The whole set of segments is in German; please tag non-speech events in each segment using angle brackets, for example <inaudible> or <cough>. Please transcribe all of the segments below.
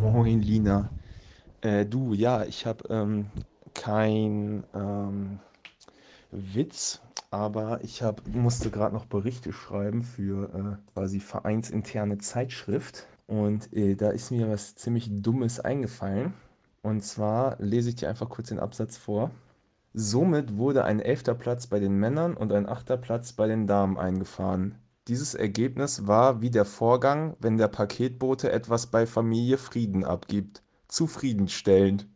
Moin, Lina. Äh, du, ja, ich habe ähm, kein ähm, Witz, aber ich hab, musste gerade noch Berichte schreiben für äh, quasi vereinsinterne Zeitschrift. Und äh, da ist mir was ziemlich Dummes eingefallen. Und zwar lese ich dir einfach kurz den Absatz vor. Somit wurde ein elfter Platz bei den Männern und ein achter Platz bei den Damen eingefahren. Dieses Ergebnis war wie der Vorgang, wenn der Paketbote etwas bei Familie Frieden abgibt. Zufriedenstellend.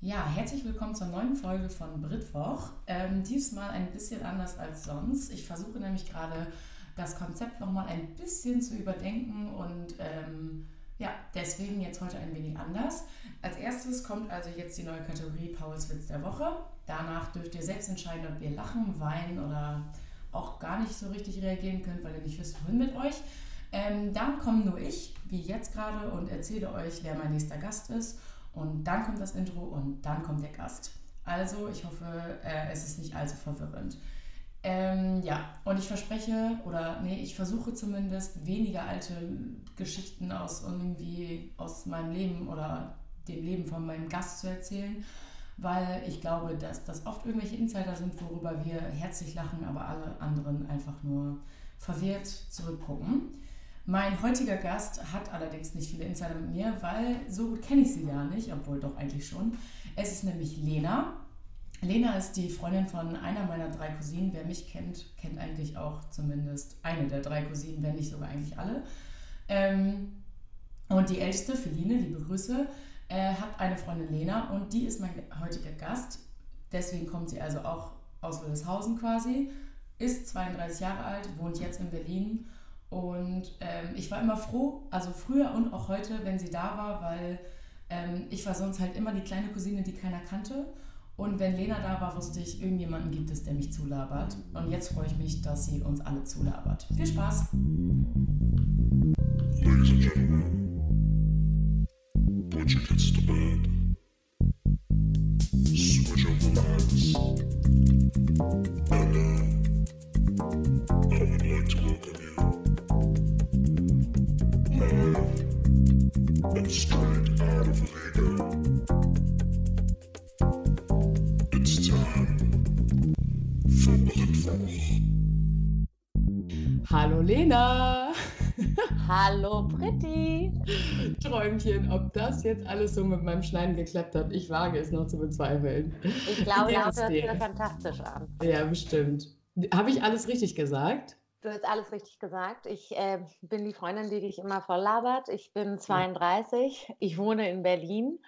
Ja, herzlich willkommen zur neuen Folge von Britwoch. Ähm, diesmal ein bisschen anders als sonst. Ich versuche nämlich gerade das Konzept nochmal ein bisschen zu überdenken und ähm, ja, deswegen jetzt heute ein wenig anders. Als erstes kommt also jetzt die neue Kategorie Pauls Witz der Woche. Danach dürft ihr selbst entscheiden, ob ihr lachen, weinen oder auch gar nicht so richtig reagieren könnt, weil ihr nicht wisst, wohin mit euch. Ähm, dann komme nur ich, wie jetzt gerade, und erzähle euch, wer mein nächster Gast ist. Und dann kommt das Intro und dann kommt der Gast. Also, ich hoffe, äh, es ist nicht allzu verwirrend. Ähm, ja, und ich verspreche, oder nee, ich versuche zumindest weniger alte Geschichten aus irgendwie aus meinem Leben oder dem Leben von meinem Gast zu erzählen, weil ich glaube, dass das oft irgendwelche Insider sind, worüber wir herzlich lachen, aber alle anderen einfach nur verwirrt zurückgucken. Mein heutiger Gast hat allerdings nicht viele Insider mit mir, weil so gut kenne ich sie gar nicht, obwohl doch eigentlich schon. Es ist nämlich Lena. Lena ist die Freundin von einer meiner drei Cousinen. Wer mich kennt, kennt eigentlich auch zumindest eine der drei Cousinen, wenn nicht sogar eigentlich alle. Ähm, und die älteste, Feline, liebe Grüße, äh, hat eine Freundin Lena und die ist mein heutiger Gast. Deswegen kommt sie also auch aus Wildeshausen quasi, ist 32 Jahre alt, wohnt jetzt in Berlin und ähm, ich war immer froh, also früher und auch heute, wenn sie da war, weil ähm, ich war sonst halt immer die kleine Cousine, die keiner kannte. Und wenn Lena da war, wusste ich, irgendjemanden gibt es, der mich zulabert. Und jetzt freue ich mich, dass sie uns alle zulabert. Viel Spaß! Ladies and gentlemen, put your kids to bed. Switch over lights. And I would like to welcome you live and straight out of Lego. It's time for Blindwurf. Hallo Lena! Hallo Britti! Träumchen, ob das jetzt alles so mit meinem Schneiden geklappt hat, ich wage es noch zu bezweifeln. Ich glaube, das hört sich fantastisch an. Ja, bestimmt. Habe ich alles richtig gesagt? Du hast alles richtig gesagt. Ich äh, bin die Freundin, die dich immer voll labert. Ich bin 32. Ich wohne in Berlin.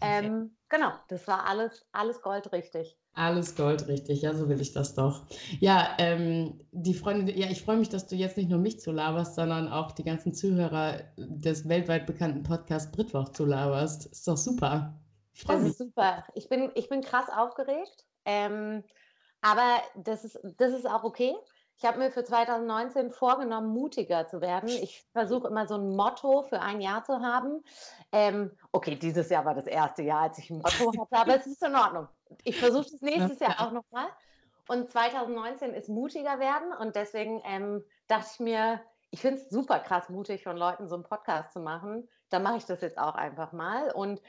Ähm, genau, das war alles, alles goldrichtig. Alles goldrichtig, ja, so will ich das doch. Ja, ähm, die Freundin, ja, ich freue mich, dass du jetzt nicht nur mich zu laberst, sondern auch die ganzen Zuhörer des weltweit bekannten Podcasts Britwoch zu laberst. Ist doch super. Ich das mich. ist super. Ich bin, ich bin krass aufgeregt, ähm, aber das ist, das ist auch okay. Ich habe mir für 2019 vorgenommen, mutiger zu werden. Ich versuche immer so ein Motto für ein Jahr zu haben. Ähm, okay, dieses Jahr war das erste Jahr, als ich ein Motto <laughs> hatte, aber es ist in Ordnung. Ich versuche es nächstes Jahr auch nochmal. Und 2019 ist mutiger werden und deswegen ähm, dachte ich mir, ich finde es super krass mutig von Leuten, so einen Podcast zu machen. Da mache ich das jetzt auch einfach mal. Und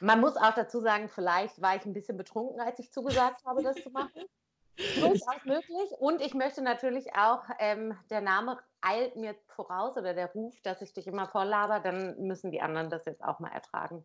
man muss auch dazu sagen, vielleicht war ich ein bisschen betrunken, als ich zugesagt habe, das zu machen. <laughs> Durchaus möglich. Und ich möchte natürlich auch, ähm, der Name eilt mir voraus oder der Ruf, dass ich dich immer voll laber, dann müssen die anderen das jetzt auch mal ertragen.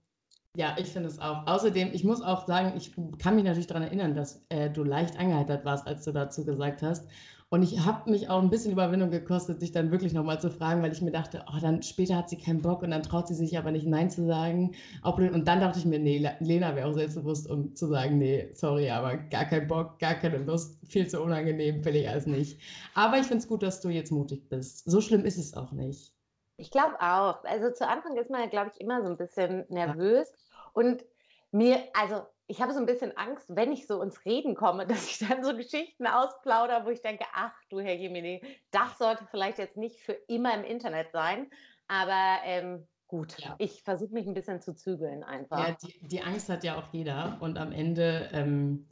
Ja, ich finde es auch. Außerdem, ich muss auch sagen, ich kann mich natürlich daran erinnern, dass äh, du leicht angeheitert warst, als du dazu gesagt hast. Und ich habe mich auch ein bisschen Überwindung gekostet, dich dann wirklich nochmal zu fragen, weil ich mir dachte, oh, dann später hat sie keinen Bock und dann traut sie sich aber nicht Nein zu sagen. Und dann dachte ich mir, nee, Lena wäre auch selbstbewusst, um zu sagen, nee, sorry, aber gar keinen Bock, gar keine Lust, viel zu unangenehm, will ich alles nicht. Aber ich finde es gut, dass du jetzt mutig bist. So schlimm ist es auch nicht. Ich glaube auch. Also zu Anfang ist man ja, glaube ich, immer so ein bisschen nervös. Ja. Und mir, also ich habe so ein bisschen Angst, wenn ich so ins Reden komme, <laughs> dass ich dann so Geschichten ausplaudere, wo ich denke, ach du Herr Jemini, das sollte vielleicht jetzt nicht für immer im Internet sein. Aber ähm, gut, ja. ich versuche mich ein bisschen zu zügeln einfach. Ja, die, die, Angst hat ja auch jeder und am Ende ähm,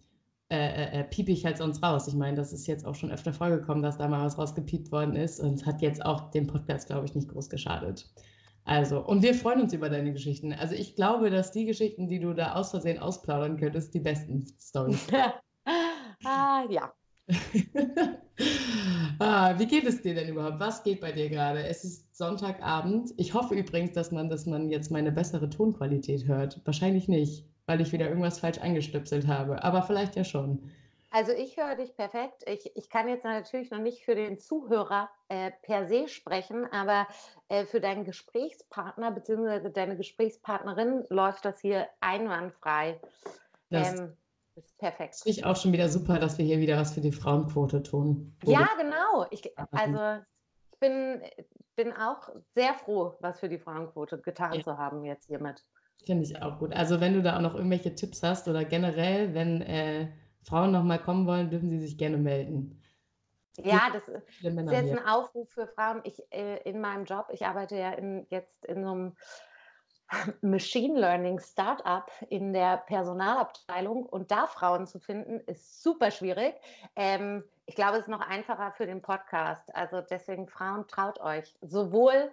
äh, äh, äh piep ich halt sonst raus. Ich meine, das ist jetzt auch schon öfter vorgekommen, dass da mal was rausgepiept worden ist und es hat jetzt auch dem Podcast, glaube ich, nicht groß geschadet. Also, und wir freuen uns über deine Geschichten. Also ich glaube, dass die Geschichten, die du da aus Versehen ausplaudern könntest, die besten Storys. <laughs> ah, ja. <laughs> ah, wie geht es dir denn überhaupt? Was geht bei dir gerade? Es ist Sonntagabend. Ich hoffe übrigens, dass man, dass man jetzt meine bessere Tonqualität hört. Wahrscheinlich nicht, weil ich wieder irgendwas falsch eingestöpselt habe. Aber vielleicht ja schon. Also ich höre dich perfekt. Ich, ich kann jetzt natürlich noch nicht für den Zuhörer äh, per se sprechen, aber äh, für deinen Gesprächspartner bzw. deine Gesprächspartnerin läuft das hier einwandfrei. Das ähm, ist perfekt. Ich auch schon wieder super, dass wir hier wieder was für die Frauenquote tun. Ja, genau. Ich, also ich bin, bin auch sehr froh, was für die Frauenquote getan ja. zu haben jetzt hiermit. Finde ich auch gut. Also wenn du da auch noch irgendwelche Tipps hast oder generell, wenn äh, Frauen nochmal kommen wollen, dürfen sie sich gerne melden. Ja, das ist jetzt ein Aufruf für Frauen. Ich äh, in meinem Job, ich arbeite ja in, jetzt in so einem <laughs> Machine Learning Startup in der Personalabteilung und da Frauen zu finden, ist super schwierig. Ähm, ich glaube, es ist noch einfacher für den Podcast. Also deswegen Frauen, traut euch sowohl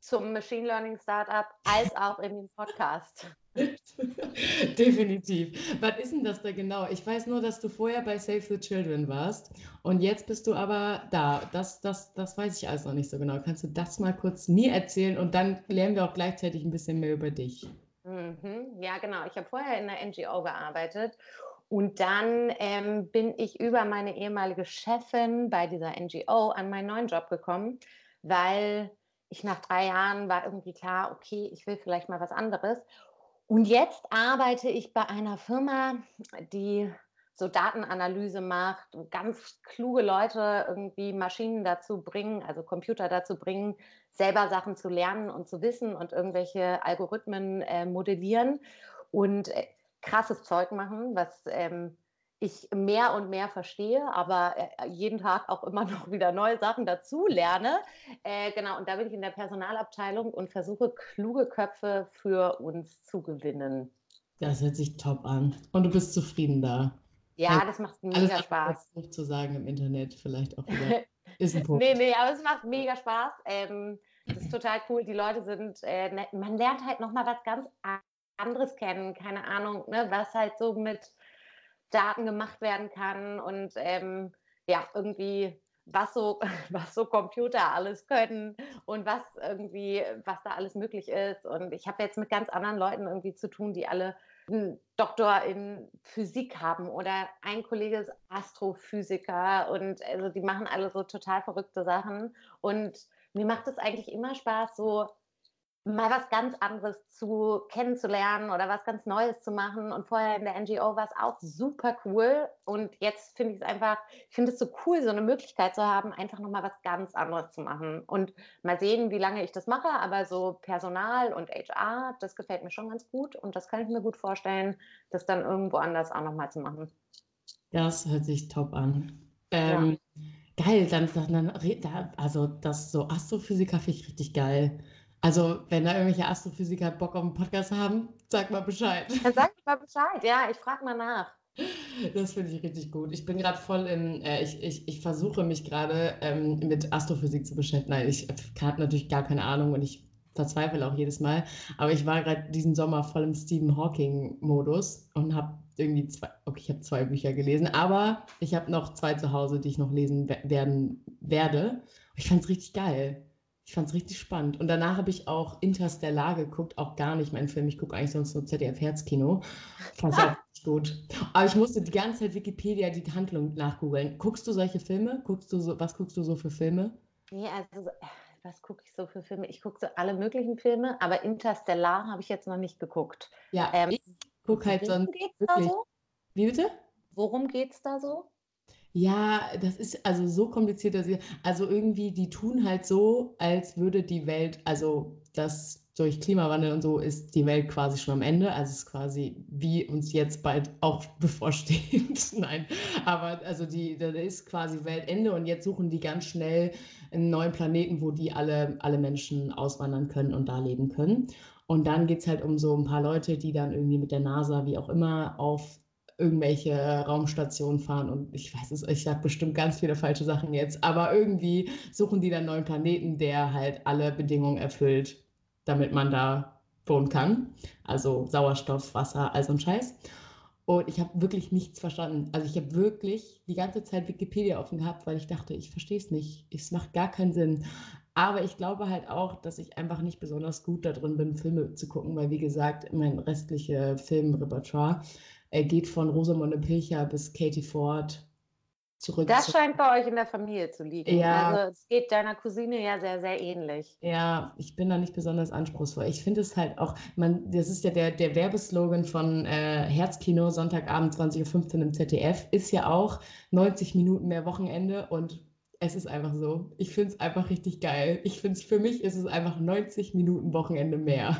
zum Machine Learning Startup als auch in den Podcast. <laughs> Definitiv. Was ist denn das da genau? Ich weiß nur, dass du vorher bei Save the Children warst und jetzt bist du aber da. Das, das, das weiß ich alles noch nicht so genau. Kannst du das mal kurz mir erzählen und dann lernen wir auch gleichzeitig ein bisschen mehr über dich. Mhm. Ja, genau. Ich habe vorher in der NGO gearbeitet und dann ähm, bin ich über meine ehemalige Chefin bei dieser NGO an meinen neuen Job gekommen, weil ich nach drei Jahren war irgendwie klar, okay, ich will vielleicht mal was anderes. Und jetzt arbeite ich bei einer Firma, die so Datenanalyse macht, ganz kluge Leute irgendwie Maschinen dazu bringen, also Computer dazu bringen, selber Sachen zu lernen und zu wissen und irgendwelche Algorithmen äh, modellieren und äh, krasses Zeug machen, was ähm, ich mehr und mehr verstehe, aber äh, jeden Tag auch immer <laughs> noch wieder neue Sachen dazu lerne. Äh, genau, und da bin ich in der Personalabteilung und versuche, kluge Köpfe für uns zu gewinnen. Das hört sich top an. Und du bist zufrieden da. Ja, also, das macht mega alles Spaß. Nicht zu sagen im Internet vielleicht auch wieder. <laughs> Ist ein Punkt. nee, nee, aber es macht mega Spaß. Ähm, das ist total cool. Die Leute sind äh, nett. Man lernt halt nochmal was ganz anderes kennen. Keine Ahnung, ne, was halt so mit Daten gemacht werden kann und ähm, ja, irgendwie was so, <laughs> was so Computer alles können und was irgendwie, was da alles möglich ist. Und ich habe jetzt mit ganz anderen Leuten irgendwie zu tun, die alle einen Doktor in Physik haben oder ein Kollege ist Astrophysiker und also die machen alle so total verrückte Sachen. Und mir macht es eigentlich immer Spaß, so mal was ganz anderes zu kennenzulernen oder was ganz Neues zu machen. Und vorher in der NGO war es auch super cool. Und jetzt finde ich es einfach, ich finde es so cool, so eine Möglichkeit zu haben, einfach nochmal was ganz anderes zu machen. Und mal sehen, wie lange ich das mache. Aber so Personal und HR, das gefällt mir schon ganz gut. Und das kann ich mir gut vorstellen, das dann irgendwo anders auch nochmal zu machen. Das hört sich top an. Ähm, ja. Geil, dann, dann, also das so Astrophysiker finde ich richtig geil. Also, wenn da irgendwelche Astrophysiker Bock auf einen Podcast haben, sag mal Bescheid. Dann sag <laughs> mal Bescheid, ja, ich frage mal nach. Das finde ich richtig gut. Ich bin gerade voll in, äh, ich, ich, ich versuche mich gerade ähm, mit Astrophysik zu beschäftigen. Nein, ich habe natürlich gar keine Ahnung und ich verzweifle auch jedes Mal. Aber ich war gerade diesen Sommer voll im Stephen Hawking-Modus und habe irgendwie zwei, okay, ich habe zwei Bücher gelesen, aber ich habe noch zwei zu Hause, die ich noch lesen werden werde. Ich fand es richtig geil. Ich fand es richtig spannend. Und danach habe ich auch Interstellar geguckt, auch gar nicht mein Film. Ich gucke eigentlich sonst nur ZDF-Herzkino. Fand ich <laughs> auch gut. Aber ich musste die ganze Zeit Wikipedia die Handlung nachgoogeln. Guckst du solche Filme? Guckst du so, was guckst du so für Filme? Nee, also was gucke ich so für Filme? Ich gucke so alle möglichen Filme, aber Interstellar habe ich jetzt noch nicht geguckt. Ja, ähm, ich gucke halt sonst wirklich. So? Wie bitte? Worum geht es da so? Ja, das ist also so kompliziert, dass sie, also irgendwie, die tun halt so, als würde die Welt, also das durch Klimawandel und so ist die Welt quasi schon am Ende. Also es ist quasi wie uns jetzt bald auch <laughs> bevorsteht. <laughs> Nein, aber also die, da ist quasi Weltende und jetzt suchen die ganz schnell einen neuen Planeten, wo die alle, alle Menschen auswandern können und da leben können. Und dann geht es halt um so ein paar Leute, die dann irgendwie mit der NASA, wie auch immer, auf irgendwelche Raumstationen fahren und ich weiß es, ich sage bestimmt ganz viele falsche Sachen jetzt, aber irgendwie suchen die dann neuen Planeten, der halt alle Bedingungen erfüllt, damit man da wohnen kann. Also Sauerstoff, Wasser, all so ein Scheiß. Und ich habe wirklich nichts verstanden. Also ich habe wirklich die ganze Zeit Wikipedia offen gehabt, weil ich dachte, ich verstehe es nicht. Es macht gar keinen Sinn. Aber ich glaube halt auch, dass ich einfach nicht besonders gut darin bin, Filme zu gucken, weil wie gesagt, mein restliche Filmrepertoire äh, geht von Rosamunde Pilcher bis Katie Ford zurück. Das zu- scheint bei euch in der Familie zu liegen. Ja. Also es geht deiner Cousine ja sehr, sehr ähnlich. Ja, ich bin da nicht besonders anspruchsvoll. Ich finde es halt auch, man, das ist ja der, der Werbeslogan von äh, Herzkino, Sonntagabend 20.15 Uhr im ZDF, ist ja auch 90 Minuten mehr Wochenende und es ist einfach so. Ich finde es einfach richtig geil. Ich finde es, für mich ist es einfach 90 Minuten Wochenende mehr.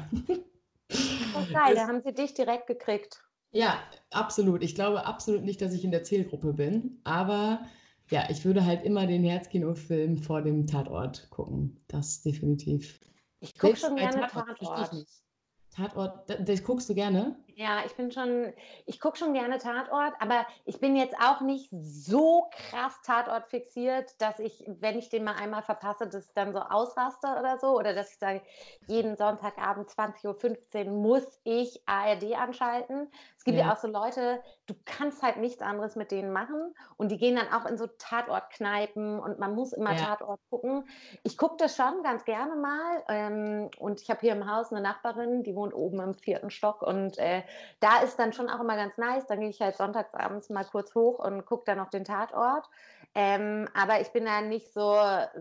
Oh, geil, <laughs> da haben sie dich direkt gekriegt. Ja, absolut. Ich glaube absolut nicht, dass ich in der Zielgruppe bin, aber ja, ich würde halt immer den Herzkino-Film vor dem Tatort gucken. Das definitiv. Ich gucke schon gerne Tatort Tatort. nicht. Tatort, da- das guckst du gerne? Ja, ich bin schon, ich gucke schon gerne Tatort, aber ich bin jetzt auch nicht so krass Tatort fixiert, dass ich, wenn ich den mal einmal verpasse, das dann so ausraste oder so. Oder dass ich sage, jeden Sonntagabend 20.15 Uhr muss ich ARD anschalten. Es gibt ja. Ja. auch so Leute, du kannst halt nichts anderes mit denen machen und die gehen dann auch in so Tatortkneipen und man muss immer Ja. Tatort gucken. Ich gucke das schon ganz gerne mal ähm, und ich habe hier im Haus eine Nachbarin, die wohnt oben im vierten Stock und äh, da ist dann schon auch immer ganz nice. Dann gehe ich halt sonntagsabends mal kurz hoch und gucke dann noch den Tatort. Ähm, aber ich bin da nicht so,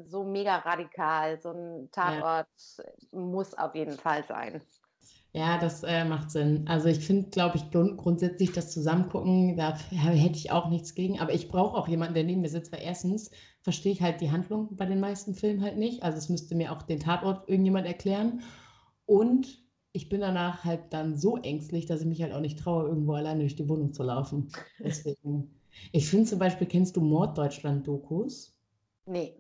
so mega radikal. So ein Tatort muss auf jeden Fall sein. Ja, das äh, macht Sinn. Also ich finde, glaube ich, grund grundsätzlich das Zusammengucken, da hätte ich auch nichts gegen. Aber ich brauche auch jemanden, der neben mir sitzt, weil erstens verstehe ich halt die Handlung bei den meisten Filmen halt nicht. Also es müsste mir auch den Tatort irgendjemand erklären. Und ich bin danach halt dann so ängstlich, dass ich mich halt auch nicht traue, irgendwo alleine durch die Wohnung zu laufen. <laughs> Deswegen. Ich finde zum Beispiel, kennst du Morddeutschland-Dokus? Nee.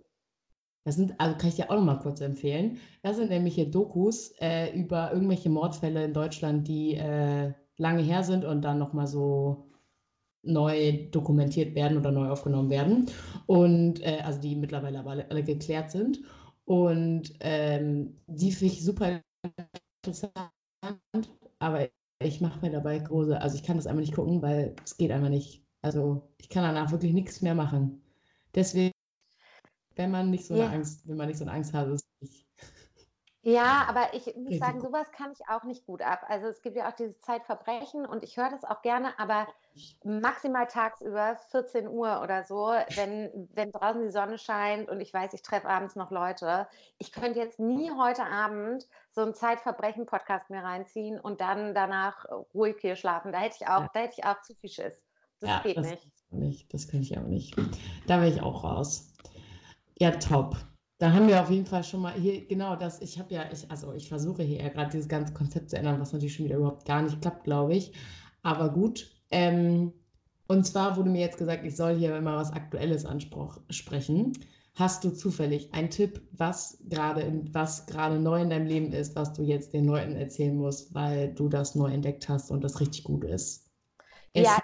Das sind, also kann ich dir auch noch mal kurz empfehlen. Das sind nämlich hier Dokus äh, über irgendwelche Mordfälle in Deutschland, die äh, lange her sind und dann noch mal so neu dokumentiert werden oder neu aufgenommen werden. Und äh, also die mittlerweile aber alle, alle geklärt sind. Und ähm, die finde ich super interessant, aber ich mache mir dabei große, also ich kann das einfach nicht gucken, weil es geht einfach nicht. Also ich kann danach wirklich nichts mehr machen. Deswegen wenn man nicht so eine Ja. Angst, wenn man nicht so eine Angst hat, ist es nicht. Ja, aber ich muss sagen, sowas kann ich auch nicht gut ab. Also es gibt ja auch dieses Zeitverbrechen und ich höre das auch gerne, aber maximal tagsüber 14 Uhr oder so, wenn, wenn draußen die Sonne scheint und ich weiß, ich treffe abends noch Leute. Ich könnte jetzt nie heute Abend so einen Zeitverbrechen-Podcast mir reinziehen und dann danach ruhig hier schlafen. Da hätte ich auch, Ja. da hätte ich auch zu viel Schiss. Das Ja, geht das, nicht. nicht. Das kann ich auch nicht. Da wäre ich auch raus. Ja, top. Da haben wir auf jeden Fall schon mal hier, genau das, ich habe ja, ich, also ich versuche hier ja gerade dieses ganze Konzept zu ändern, was natürlich schon wieder überhaupt gar nicht klappt, glaube ich. Aber gut. Ähm, und zwar wurde mir jetzt gesagt, ich soll hier immer was Aktuelles ansprechen. Hast du zufällig einen Tipp, was gerade was gerade neu in deinem Leben ist, was du jetzt den Leuten erzählen musst, weil du das neu entdeckt hast und das richtig gut ist? Ja,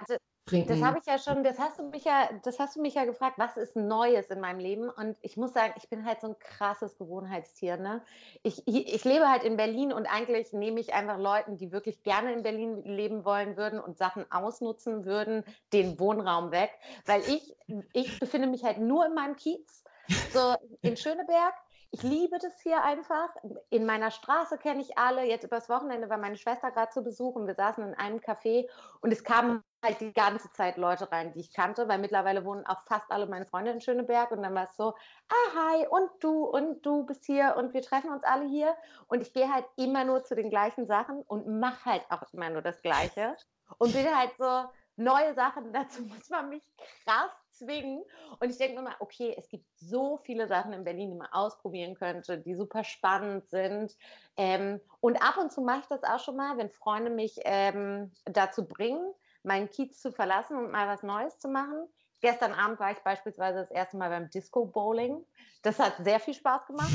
Trinken. Das habe ich ja schon, das hast du mich ja, das hast du mich ja gefragt, was ist Neues in meinem Leben? Und ich muss sagen, ich bin halt so ein krasses Gewohnheitstier. Ne? Ich, ich, ich lebe halt in Berlin und eigentlich nehme ich einfach Leuten, die wirklich gerne in Berlin leben wollen würden und Sachen ausnutzen würden, den Wohnraum weg. Weil ich, ich befinde mich halt nur in meinem Kiez, so in Schöneberg. Ich liebe das hier einfach. In meiner Straße kenne ich alle. Jetzt übers Wochenende war meine Schwester gerade zu Besuch und wir saßen in einem Café und es kamen halt die ganze Zeit Leute rein, die ich kannte, weil mittlerweile wohnen auch fast alle meine Freunde in Schöneberg und dann war es so, ah hi und du und du bist hier und wir treffen uns alle hier und ich gehe halt immer nur zu den gleichen Sachen und mache halt auch immer nur das Gleiche und bin halt so neue Sachen, dazu <laughs> muss man mich krass zwingen und ich denke mir mal, okay, es gibt so viele Sachen in Berlin, die man ausprobieren könnte, die super spannend sind ähm, und ab und zu mache ich das auch schon mal, wenn Freunde mich ähm, dazu bringen, meinen Kiez zu verlassen und mal was Neues zu machen. Gestern Abend war ich beispielsweise das erste Mal beim Disco Bowling. Das hat sehr viel Spaß gemacht.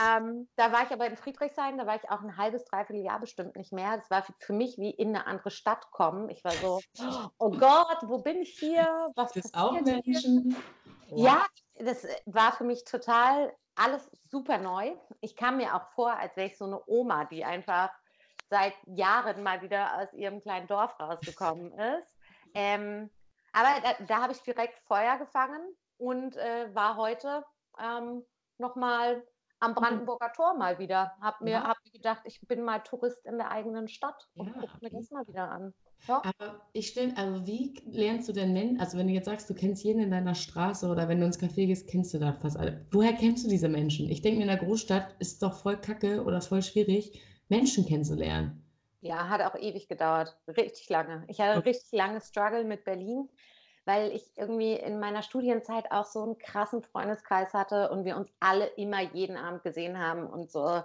Ähm, da war ich aber in Friedrichshain, da war ich auch ein halbes, dreiviertel Jahr bestimmt nicht mehr. Das war für, mich wie in eine andere Stadt kommen. Ich war so, oh Gott, wo bin ich hier? Was das auch? Menschen. Ja, das war für mich total alles super neu. Ich kam mir auch vor, als wäre ich so eine Oma, die einfach seit Jahren mal wieder aus ihrem kleinen Dorf rausgekommen ist. Ähm, aber da, da habe ich direkt Feuer gefangen und äh, war heute ähm, nochmal am. Brandenburger Tor mal wieder. Hab mir, ja. hab mir gedacht, ich bin mal Tourist in der eigenen Stadt und ja, guck mir das mal wieder an. Ja. Aber ich stelle, also wie lernst du denn Menschen, also wenn du jetzt sagst, du kennst jeden in deiner Straße oder wenn du ins Café gehst, kennst du da fast alle. Woher kennst du diese Menschen? Ich denke, in der Großstadt ist es doch voll kacke oder voll schwierig, Menschen kennenzulernen. Ja, hat auch ewig gedauert. Richtig lange. Ich hatte okay. richtig lange Struggle mit Berlin weil ich irgendwie in meiner Studienzeit auch so einen krassen Freundeskreis hatte und wir uns alle immer jeden Abend gesehen haben und so.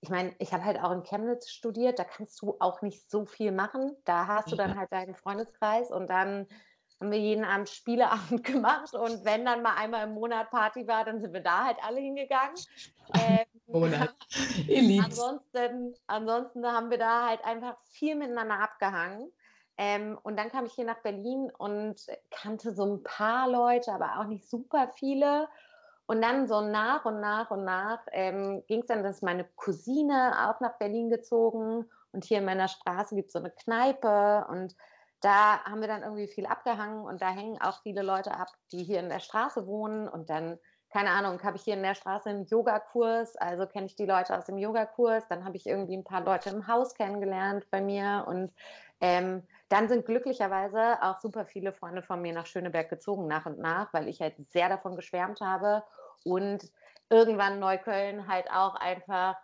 Ich meine, ich habe halt auch in Chemnitz studiert, da kannst du auch nicht so viel machen. Da hast du dann halt deinen Freundeskreis und dann haben wir jeden Abend Spieleabend <laughs> gemacht und wenn dann mal einmal im Monat Party war, dann sind wir da halt alle hingegangen. <laughs> Ähm, Monat. <laughs> ansonsten, ansonsten haben wir da halt einfach viel miteinander abgehangen. Ähm, und dann kam ich hier nach Berlin und kannte so ein paar Leute, aber auch nicht super viele. Und dann so nach und nach und nach ähm, ging es dann, dass meine Cousine auch nach Berlin gezogen und hier in meiner Straße gibt es so eine Kneipe und da haben wir dann irgendwie viel abgehangen und da hängen auch viele Leute ab, die hier in der Straße wohnen und dann keine Ahnung, habe ich hier in der Straße einen Yogakurs, also kenne ich die Leute aus dem Yogakurs, dann habe ich irgendwie ein paar Leute im Haus kennengelernt bei mir. Und ähm, dann sind glücklicherweise auch super viele Freunde von mir nach Schöneberg gezogen nach und nach, weil ich halt sehr davon geschwärmt habe. Und irgendwann Neukölln halt auch einfach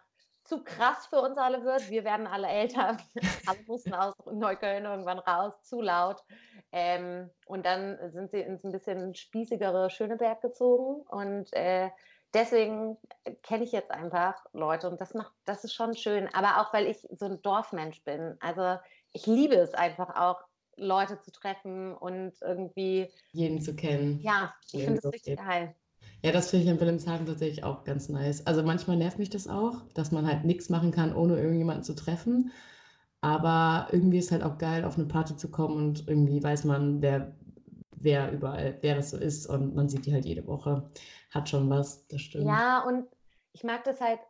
zu krass für uns alle wird. Wir werden alle älter, <laughs> alle mussten aus Neukölln irgendwann raus, zu laut. Ähm, und dann sind sie ins ein bisschen spießigere Schöneberg gezogen und äh, deswegen kenne ich jetzt einfach Leute und das macht, das ist schon schön. Aber auch weil ich so ein Dorfmensch bin. Also ich liebe es einfach auch, Leute zu treffen und irgendwie jeden zu kennen. Ja, ich finde das richtig geil. Ja, das finde ich in Wilhelmshaven tatsächlich auch ganz nice. Also manchmal nervt mich das auch, dass man halt nichts machen kann, ohne irgendjemanden zu treffen. Aber irgendwie ist halt auch geil, auf eine Party zu kommen und irgendwie weiß man, wer, wer überall, wer es so ist und man sieht die halt jede Woche. Hat schon was, das stimmt. Ja, und ich mag das halt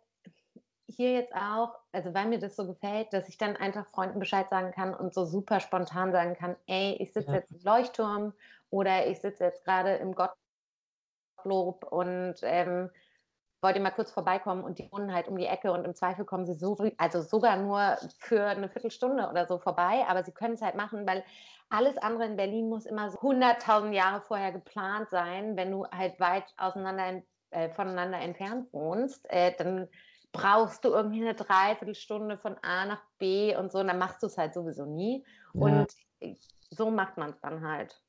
hier jetzt auch, also weil mir das so gefällt, dass ich dann einfach Freunden Bescheid sagen kann und so super spontan sagen kann, ey, ich sitze ja. jetzt im Leuchtturm oder ich sitze jetzt gerade im Gottlob und ähm, wollte mal kurz vorbeikommen und die wohnen halt um die Ecke und im Zweifel kommen sie so, also sogar nur für eine Viertelstunde oder so vorbei, aber sie können es halt machen, weil alles andere in Berlin muss immer so 100.000 Jahre vorher geplant sein, wenn du halt weit auseinander äh, voneinander entfernt wohnst, äh, dann brauchst du irgendwie eine Dreiviertelstunde von A nach B und so, und dann machst du es halt sowieso nie. Ja. Und so macht man es dann halt.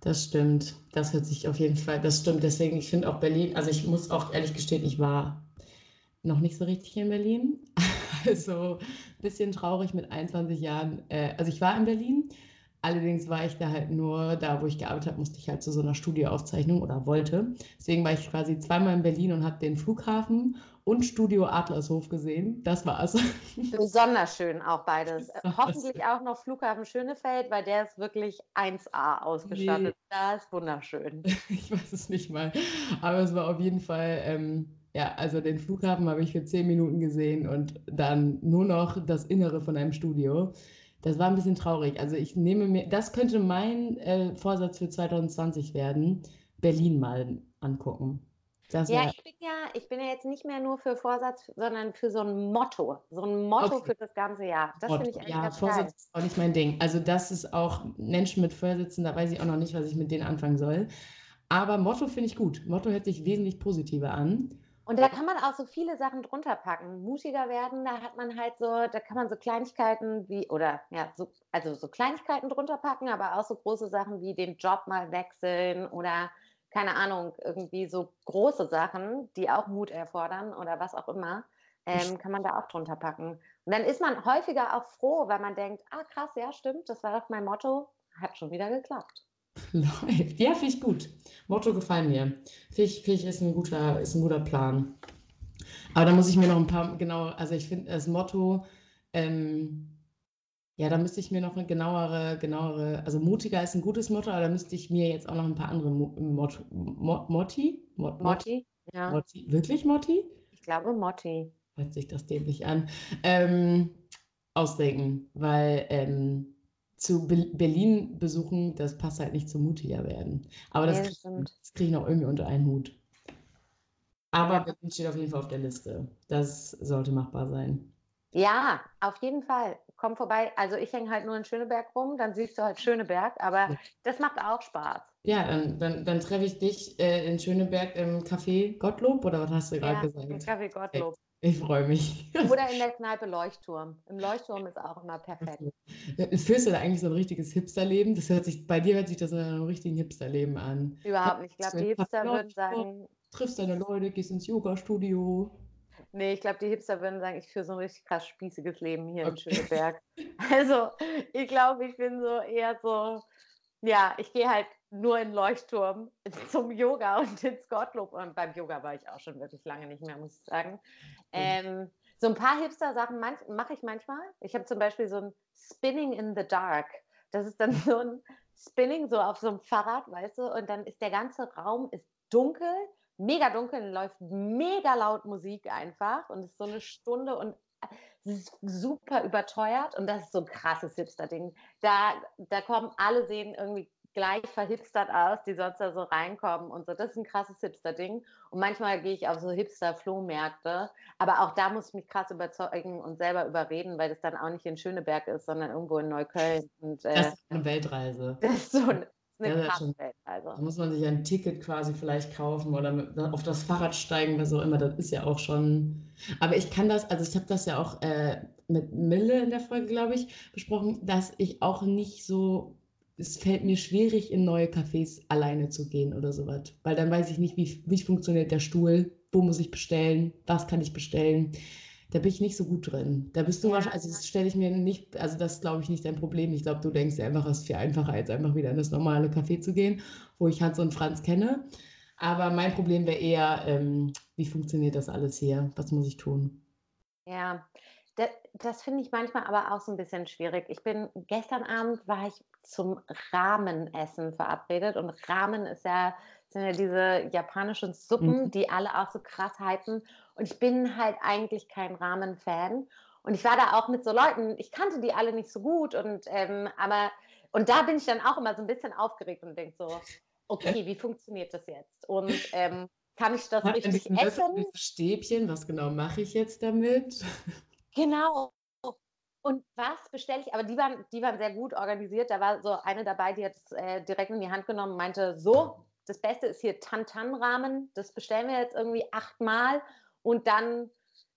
Das stimmt. Das hört sich auf jeden Fall, das stimmt. Deswegen, ich finde auch Berlin, also ich muss auch ehrlich gestehen, ich war noch nicht so richtig in Berlin. <laughs> Also ein bisschen traurig mit 21 Jahren. Äh, also ich war in Berlin, Allerdings war ich da halt nur, da wo ich gearbeitet habe, musste ich halt zu so einer Studioaufzeichnung oder wollte. Deswegen war ich quasi zweimal in Berlin und habe den Flughafen und Studio Adlershof gesehen. Das war's. <laughs> Besonders schön auch beides. Hoffentlich auch noch Flughafen Schönefeld, weil der ist wirklich 1A ausgestattet. Nee. Das ist wunderschön. <laughs> ich weiß es nicht mal. Aber es war auf jeden Fall. Ähm, ja, also den Flughafen habe ich für zehn Minuten gesehen und dann nur noch das Innere von einem Studio. Das war ein bisschen traurig. Also ich nehme mir, das könnte mein äh, Vorsatz für 2020 werden, Berlin mal angucken. Das ja, ich bin ja, ich bin ja jetzt nicht mehr nur für Vorsatz, sondern für so ein Motto. So ein Motto okay. für das ganze Jahr. Das finde ich eigentlich ja, ganz Vorsatz geil. ist auch nicht mein Ding. Also das ist auch Menschen mit Vorsätzen, da weiß ich auch noch nicht, was ich mit denen anfangen soll. Aber Motto finde ich gut. Motto hört sich wesentlich positiver an. Und da kann man auch so viele Sachen drunter packen. Mutiger werden, da hat man halt so, da kann man so Kleinigkeiten wie, oder ja, so, also so Kleinigkeiten drunter packen, aber auch so große Sachen wie den Job mal wechseln oder keine Ahnung, irgendwie so große Sachen, die auch Mut erfordern oder was auch immer, ähm, kann man da auch drunter packen. Und dann ist man häufiger auch froh, weil man denkt, ah krass, ja stimmt, das war doch mein Motto, hat schon wieder geklappt. Läuft. Ja, finde ich gut. Motto gefallen mir. Finde ich, find ich ist, ein guter, ist ein guter Plan. Aber da muss ich mir noch ein paar, genau, also ich finde das Motto, ähm, ja, da müsste ich mir noch eine genauere, genauere, also mutiger ist ein gutes Motto, aber da müsste ich mir jetzt auch noch ein paar andere Mot, Mot, Motti? Mot, Motti? Ja. Motti. Wirklich Motti? Ich glaube Motti. Hört sich das dämlich an. Ähm, ausdenken, weil ähm, zu Be Berlin besuchen, das passt halt nicht zu mutiger werden. Aber das, krieg, das kriege ich noch irgendwie unter einen Hut. Aber Berlin steht auf jeden Fall auf der Liste. Das sollte machbar sein. Ja, auf jeden Fall. Komm vorbei. Also ich hänge halt nur in Schöneberg rum, dann siehst du halt Schöneberg, aber Ja. das macht auch Spaß. Ja, dann, dann, dann treffe ich dich äh, in Schöneberg im Café Gottlob oder was hast du gerade Ja, im gesagt? Café Gottlob. Ich freue mich. <laughs> Oder in der Kneipe Leuchtturm. Im Leuchtturm ist auch immer perfekt. Führst du da eigentlich so ein richtiges Hipsterleben? Das hört sich, bei dir hört sich das nach einem richtigen Hipsterleben an. Überhaupt nicht. Ich glaube, die Hipster würden sagen, Triffst deine Leute, gehst ins Yoga-Studio. nee, ich glaube, die Hipster würden sagen, ich führe so ein richtig krass spießiges Leben hier in Okay. Schöneberg. <laughs> Also, ich glaube, ich bin so eher so, ja, ich gehe halt nur in Leuchtturm <laughs> zum Yoga und ins Gottlob. Und beim Yoga war ich auch schon wirklich lange nicht mehr, muss ich sagen. Ähm, so ein paar Hipster-Sachen mache ich manchmal. Ich habe zum Beispiel so ein Spinning in the Dark. Das ist dann <laughs> so ein Spinning so auf so einem Fahrrad, weißt du, und dann ist der ganze Raum ist dunkel, mega dunkel, und läuft mega laut Musik einfach und es ist so eine Stunde und es ist super überteuert und das ist so ein krasses Hipster-Ding. Da, da kommen alle sehen irgendwie gleich verhipstert aus, die sonst da so reinkommen und so. Das ist ein krasses Hipster-Ding. Und manchmal gehe ich auf so Hipster-Flohmärkte, aber auch da muss ich mich krass überzeugen und selber überreden, weil das dann auch nicht in Schöneberg ist, sondern irgendwo in Neukölln. Und äh, Das ist eine Weltreise. <laughs> das ist so ein, eine Ja, krasse schon- Welt. Da muss man sich ein Ticket quasi vielleicht kaufen oder mit, auf das Fahrrad steigen, was auch immer. Das ist ja auch schon. Aber ich kann das, also ich habe das ja auch äh, mit Mille in der Folge, glaube ich, besprochen, dass ich auch nicht so. Es fällt mir schwierig, in neue Cafés alleine zu gehen oder sowas. Weil dann weiß ich nicht, wie, wie funktioniert der Stuhl, wo muss ich bestellen, was kann ich bestellen. Da bin ich nicht so gut drin. Da bist du Ja. wahrscheinlich, also das stelle ich mir nicht, also das glaube ich nicht dein Problem. Ich glaube, du denkst dir einfach, es ist viel einfacher, als einfach wieder in das normale Café zu gehen, wo ich Hans und Franz kenne. Aber mein Problem wäre eher, ähm, wie funktioniert das alles hier? Was muss ich tun? Ja, das, das finde ich manchmal aber auch so ein bisschen schwierig. Ich bin, gestern Abend war ich zum Ramenessen verabredet und Ramen ist ja, sind ja diese japanischen Suppen, Mhm. die alle auch so krass hypen. Und ich bin halt eigentlich kein Ramen-Fan. Und ich war da auch mit so Leuten, ich kannte die alle nicht so gut und ähm, aber und da bin ich dann auch immer so ein bisschen aufgeregt und denke so, okay, wie funktioniert das jetzt? Und <laughs> ähm, kann ich das man richtig essen? Stäbchen, was genau mache ich jetzt damit? <laughs> Genau. Und was bestelle ich? Aber die waren, die waren sehr gut organisiert. Da war so eine dabei, die hat es äh, direkt in die Hand genommen und meinte, so, das Beste ist hier Tantan-Rahmen. Das bestellen wir jetzt irgendwie achtmal und dann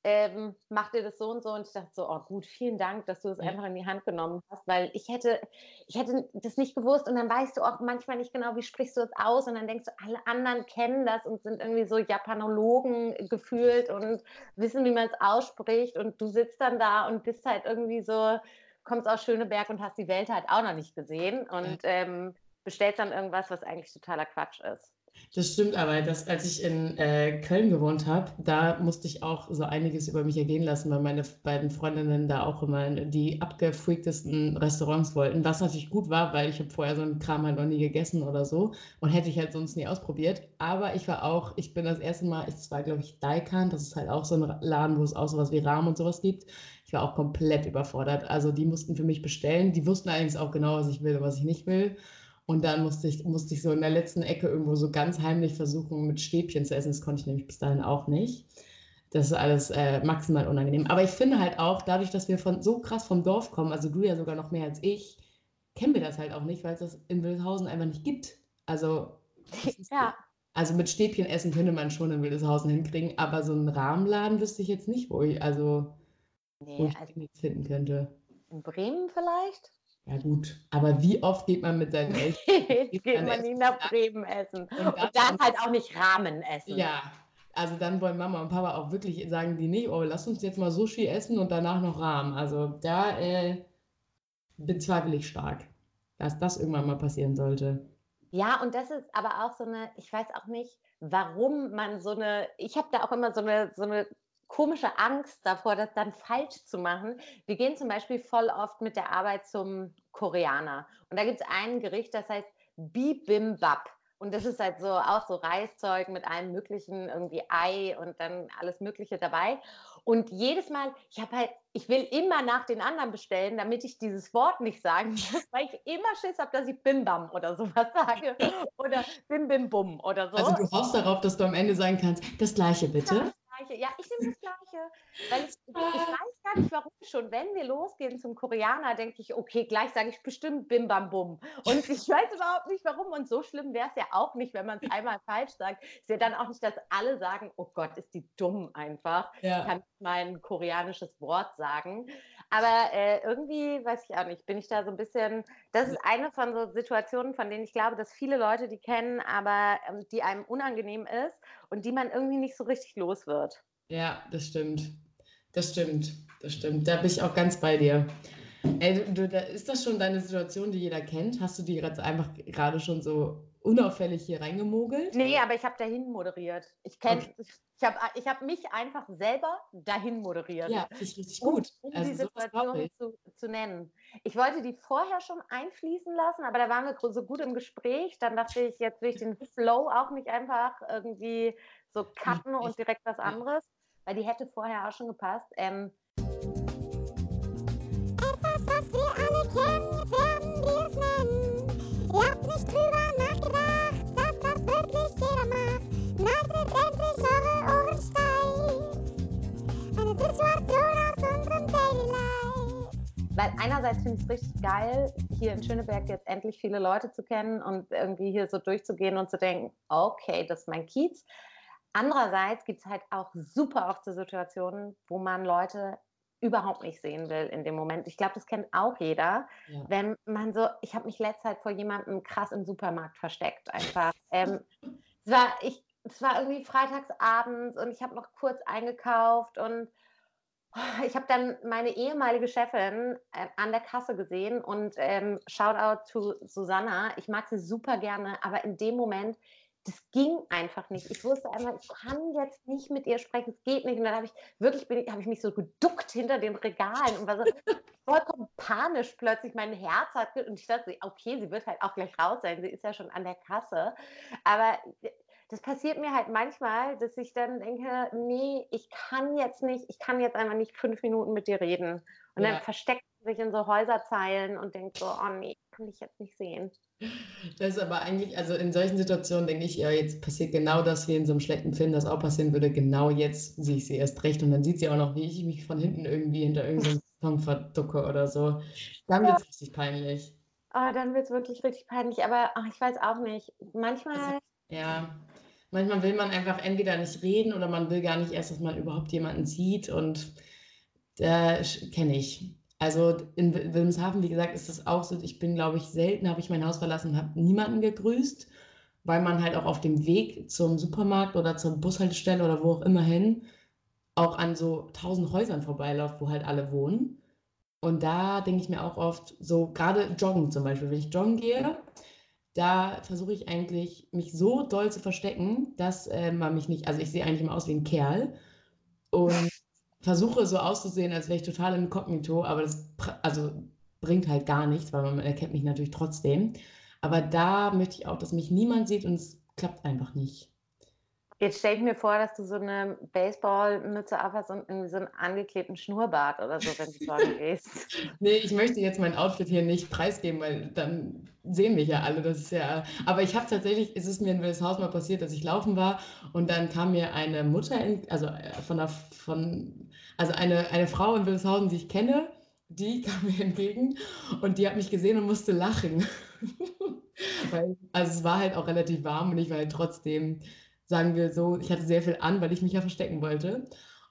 ähm, macht ihr das so und so. Und ich dachte so, oh gut, vielen Dank, dass du es Ja. einfach in die Hand genommen hast, weil ich hätte, ich hätte das nicht gewusst und dann weißt du auch manchmal nicht genau, wie sprichst du es aus und dann denkst du, alle anderen kennen das und sind irgendwie so Japanologen gefühlt und wissen, wie man es ausspricht und du sitzt dann da und bist halt irgendwie so, kommst aus Schöneberg und hast die Welt halt auch noch nicht gesehen und ähm, bestellst dann irgendwas, was eigentlich totaler Quatsch ist. Das stimmt aber, dass, als ich in äh, Köln gewohnt habe, da musste ich auch so einiges über mich ergehen lassen, weil meine beiden Freundinnen da auch immer die abgefreaktesten Restaurants wollten, was natürlich gut war, weil ich habe vorher so einen Kram halt noch nie gegessen oder so und hätte ich halt sonst nie ausprobiert. Aber ich war auch, ich bin das erste Mal, es war glaube ich Daikan, das ist halt auch so ein Laden, wo es auch sowas wie Rahmen und sowas gibt. Ich war auch komplett überfordert. Also die mussten für mich bestellen, die wussten allerdings auch genau, was ich will und was ich nicht will. Und dann musste ich, musste ich so in der letzten Ecke irgendwo so ganz heimlich versuchen, mit Stäbchen zu essen. Das konnte ich nämlich bis dahin auch nicht. Das ist alles äh, maximal unangenehm. Aber ich finde halt auch, dadurch, dass wir von so krass vom Dorf kommen, also du ja sogar noch mehr als ich, kennen wir das halt auch nicht, weil es das in Wildeshausen einfach nicht gibt. Also, Ja, also mit Stäbchen essen könnte man schon in Wildeshausen hinkriegen, aber so einen Rahmenladen wüsste ich jetzt nicht, wo ich, also, wo nee, ich also nichts finden könnte. in Bremen vielleicht? Ja, gut. Aber wie oft geht man mit seinen Eltern? <laughs> Geht dann man nie nach Bremen essen. Und Und dann halt auch nicht Rahmen essen. Ja, also dann wollen Mama und Papa auch wirklich, sagen die nicht, oh, lass uns jetzt mal Sushi essen und danach noch Rahmen. Also da äh, bezweifle ich stark, dass das irgendwann mal passieren sollte. Ja, und das ist aber auch so eine, ich weiß auch nicht, warum man so eine, ich habe da auch immer so eine, so eine komische Angst davor, das dann falsch zu machen. Wir gehen zum Beispiel voll oft mit der Arbeit zum Koreaner. Und da gibt es ein Gericht, das heißt Bibimbap. Und das ist halt so auch so Reiszeug mit allem möglichen, irgendwie Ei und dann alles Mögliche dabei. Und jedes Mal, ich habe halt, ich will immer nach den anderen bestellen, damit ich dieses Wort nicht sagen muss, <laughs> weil ich immer Schiss habe, dass ich Bimbam oder sowas sage. Oder Bim Bim Bum oder so. Also du hoffst darauf, dass du am Ende sagen kannst, das gleiche bitte. Gleiche. Ja, ich nehme das Gleiche. Weil ich, ich weiß gar nicht, warum schon. Wenn wir losgehen zum Koreaner, denke ich, okay, gleich sage ich bestimmt Bim Bam Bum. Und ich weiß überhaupt nicht, warum. Und so schlimm wäre es ja auch nicht, wenn man es einmal falsch sagt. Es ist ja dann auch nicht, dass alle sagen, oh Gott, ist die dumm einfach. Ja. Ich kann mein koreanisches Wort sagen. Aber äh, irgendwie, weiß ich auch nicht, bin ich da so ein bisschen. Das ist eine von so Situationen, von denen ich glaube, dass viele Leute die kennen, aber ähm, die einem unangenehm ist und die man irgendwie nicht so richtig los wird. Ja, das stimmt. Das stimmt. Das stimmt. Da bin ich auch ganz bei dir. Ey, du, da ist das schon deine Situation, die jeder kennt? Hast du die gerade einfach gerade schon so unauffällig hier reingemogelt? Nee, aber ich habe dahin moderiert. Ich kenne, okay. Ich habe ich hab mich einfach selber dahin moderiert. Ja, finde ich richtig gut. Um, um also die Situation zu, zu nennen. Ich wollte die vorher schon einfließen lassen, aber da waren wir so gut im Gespräch. Dann dachte ich, jetzt will ich den Flow auch nicht einfach irgendwie so cutten und direkt was anderes, weil die hätte vorher auch schon gepasst. Ähm, Etwas, was wir alle kennen, Weil einerseits finde ich es richtig geil, hier in Schöneberg jetzt endlich viele Leute zu kennen und irgendwie hier so durchzugehen und zu denken, okay, das ist mein Kiez. Andererseits gibt es halt auch super oft so Situationen, wo man Leute überhaupt nicht sehen will in dem Moment. Ich glaube, das kennt auch jeder, ja. wenn man so, ich habe mich letzte Zeit vor jemandem krass im Supermarkt versteckt, einfach. <laughs> ähm, es, war, ich, es war irgendwie freitagsabends und ich habe noch kurz eingekauft und ich habe dann meine ehemalige Chefin äh, an der Kasse gesehen und ähm, Shoutout zu Susanna. Ich mag sie super gerne, aber in dem Moment, das ging einfach nicht. Ich wusste einfach, ich kann jetzt nicht mit ihr sprechen, es geht nicht. Und dann habe ich wirklich, habe ich mich so geduckt hinter den Regalen und war so <laughs> vollkommen panisch plötzlich. Mein Herz hat, und ich dachte, okay, sie wird halt auch gleich raus sein, sie ist ja schon an der Kasse. Aber das passiert mir halt manchmal, dass ich dann denke, nee, ich kann jetzt nicht, ich kann jetzt einfach nicht fünf Minuten mit dir reden. Und ja. dann versteckt sich in so Häuserzeilen und denkt so, oh nee, kann ich jetzt nicht sehen. Das ist aber eigentlich, also in solchen Situationen denke ich, ja, jetzt passiert genau das wie in so einem schlechten Film, das auch passieren würde. Genau jetzt sehe ich sie erst recht und dann sieht sie auch noch, wie ich mich von hinten irgendwie hinter irgendeinem <laughs> Song verducke oder so. Dann wird es richtig peinlich. Oh, dann wird es wirklich richtig peinlich, aber ach, ich weiß auch nicht. Manchmal. Also, ja, manchmal will man einfach entweder nicht reden oder man will gar nicht erst, dass man überhaupt jemanden sieht und da kenne ich. Also in Wilhelmshaven, wie gesagt, ist das auch so. Ich bin, glaube ich, selten habe ich mein Haus verlassen und habe niemanden gegrüßt, weil man halt auch auf dem Weg zum Supermarkt oder zur Bushaltestelle oder wo auch immer hin auch an so tausend Häusern vorbeiläuft, wo halt alle wohnen. Und da denke ich mir auch oft, so gerade joggen zum Beispiel, wenn ich joggen gehe, da versuche ich eigentlich, mich so doll zu verstecken, dass äh, man mich nicht, also ich sehe eigentlich immer aus wie ein Kerl. Und <laughs> versuche so auszusehen, als wäre ich total inkognito, aber das also bringt halt gar nichts, weil man erkennt mich natürlich trotzdem. Aber da möchte ich auch, dass mich niemand sieht und es klappt einfach nicht. Jetzt stelle ich mir vor, dass du so eine Baseballmütze aufhast und irgendwie so einen angeklebten Schnurrbart oder so, wenn du <laughs> sagen gehst. nee, ich möchte jetzt mein Outfit hier nicht preisgeben, weil dann sehen mich ja alle. Das ist ja. Aber ich habe tatsächlich, es ist mir in Wilhelmshaus mal passiert, dass ich laufen war und dann kam mir eine Mutter, in, also äh, von der, von, also eine, eine Frau in Wilhelmshausen, die ich kenne, die <laughs> kam mir entgegen und die hat mich gesehen und musste lachen. <laughs> weil, also es war halt auch relativ warm und ich war halt trotzdem sagen wir so, ich hatte sehr viel an, weil ich mich ja verstecken wollte.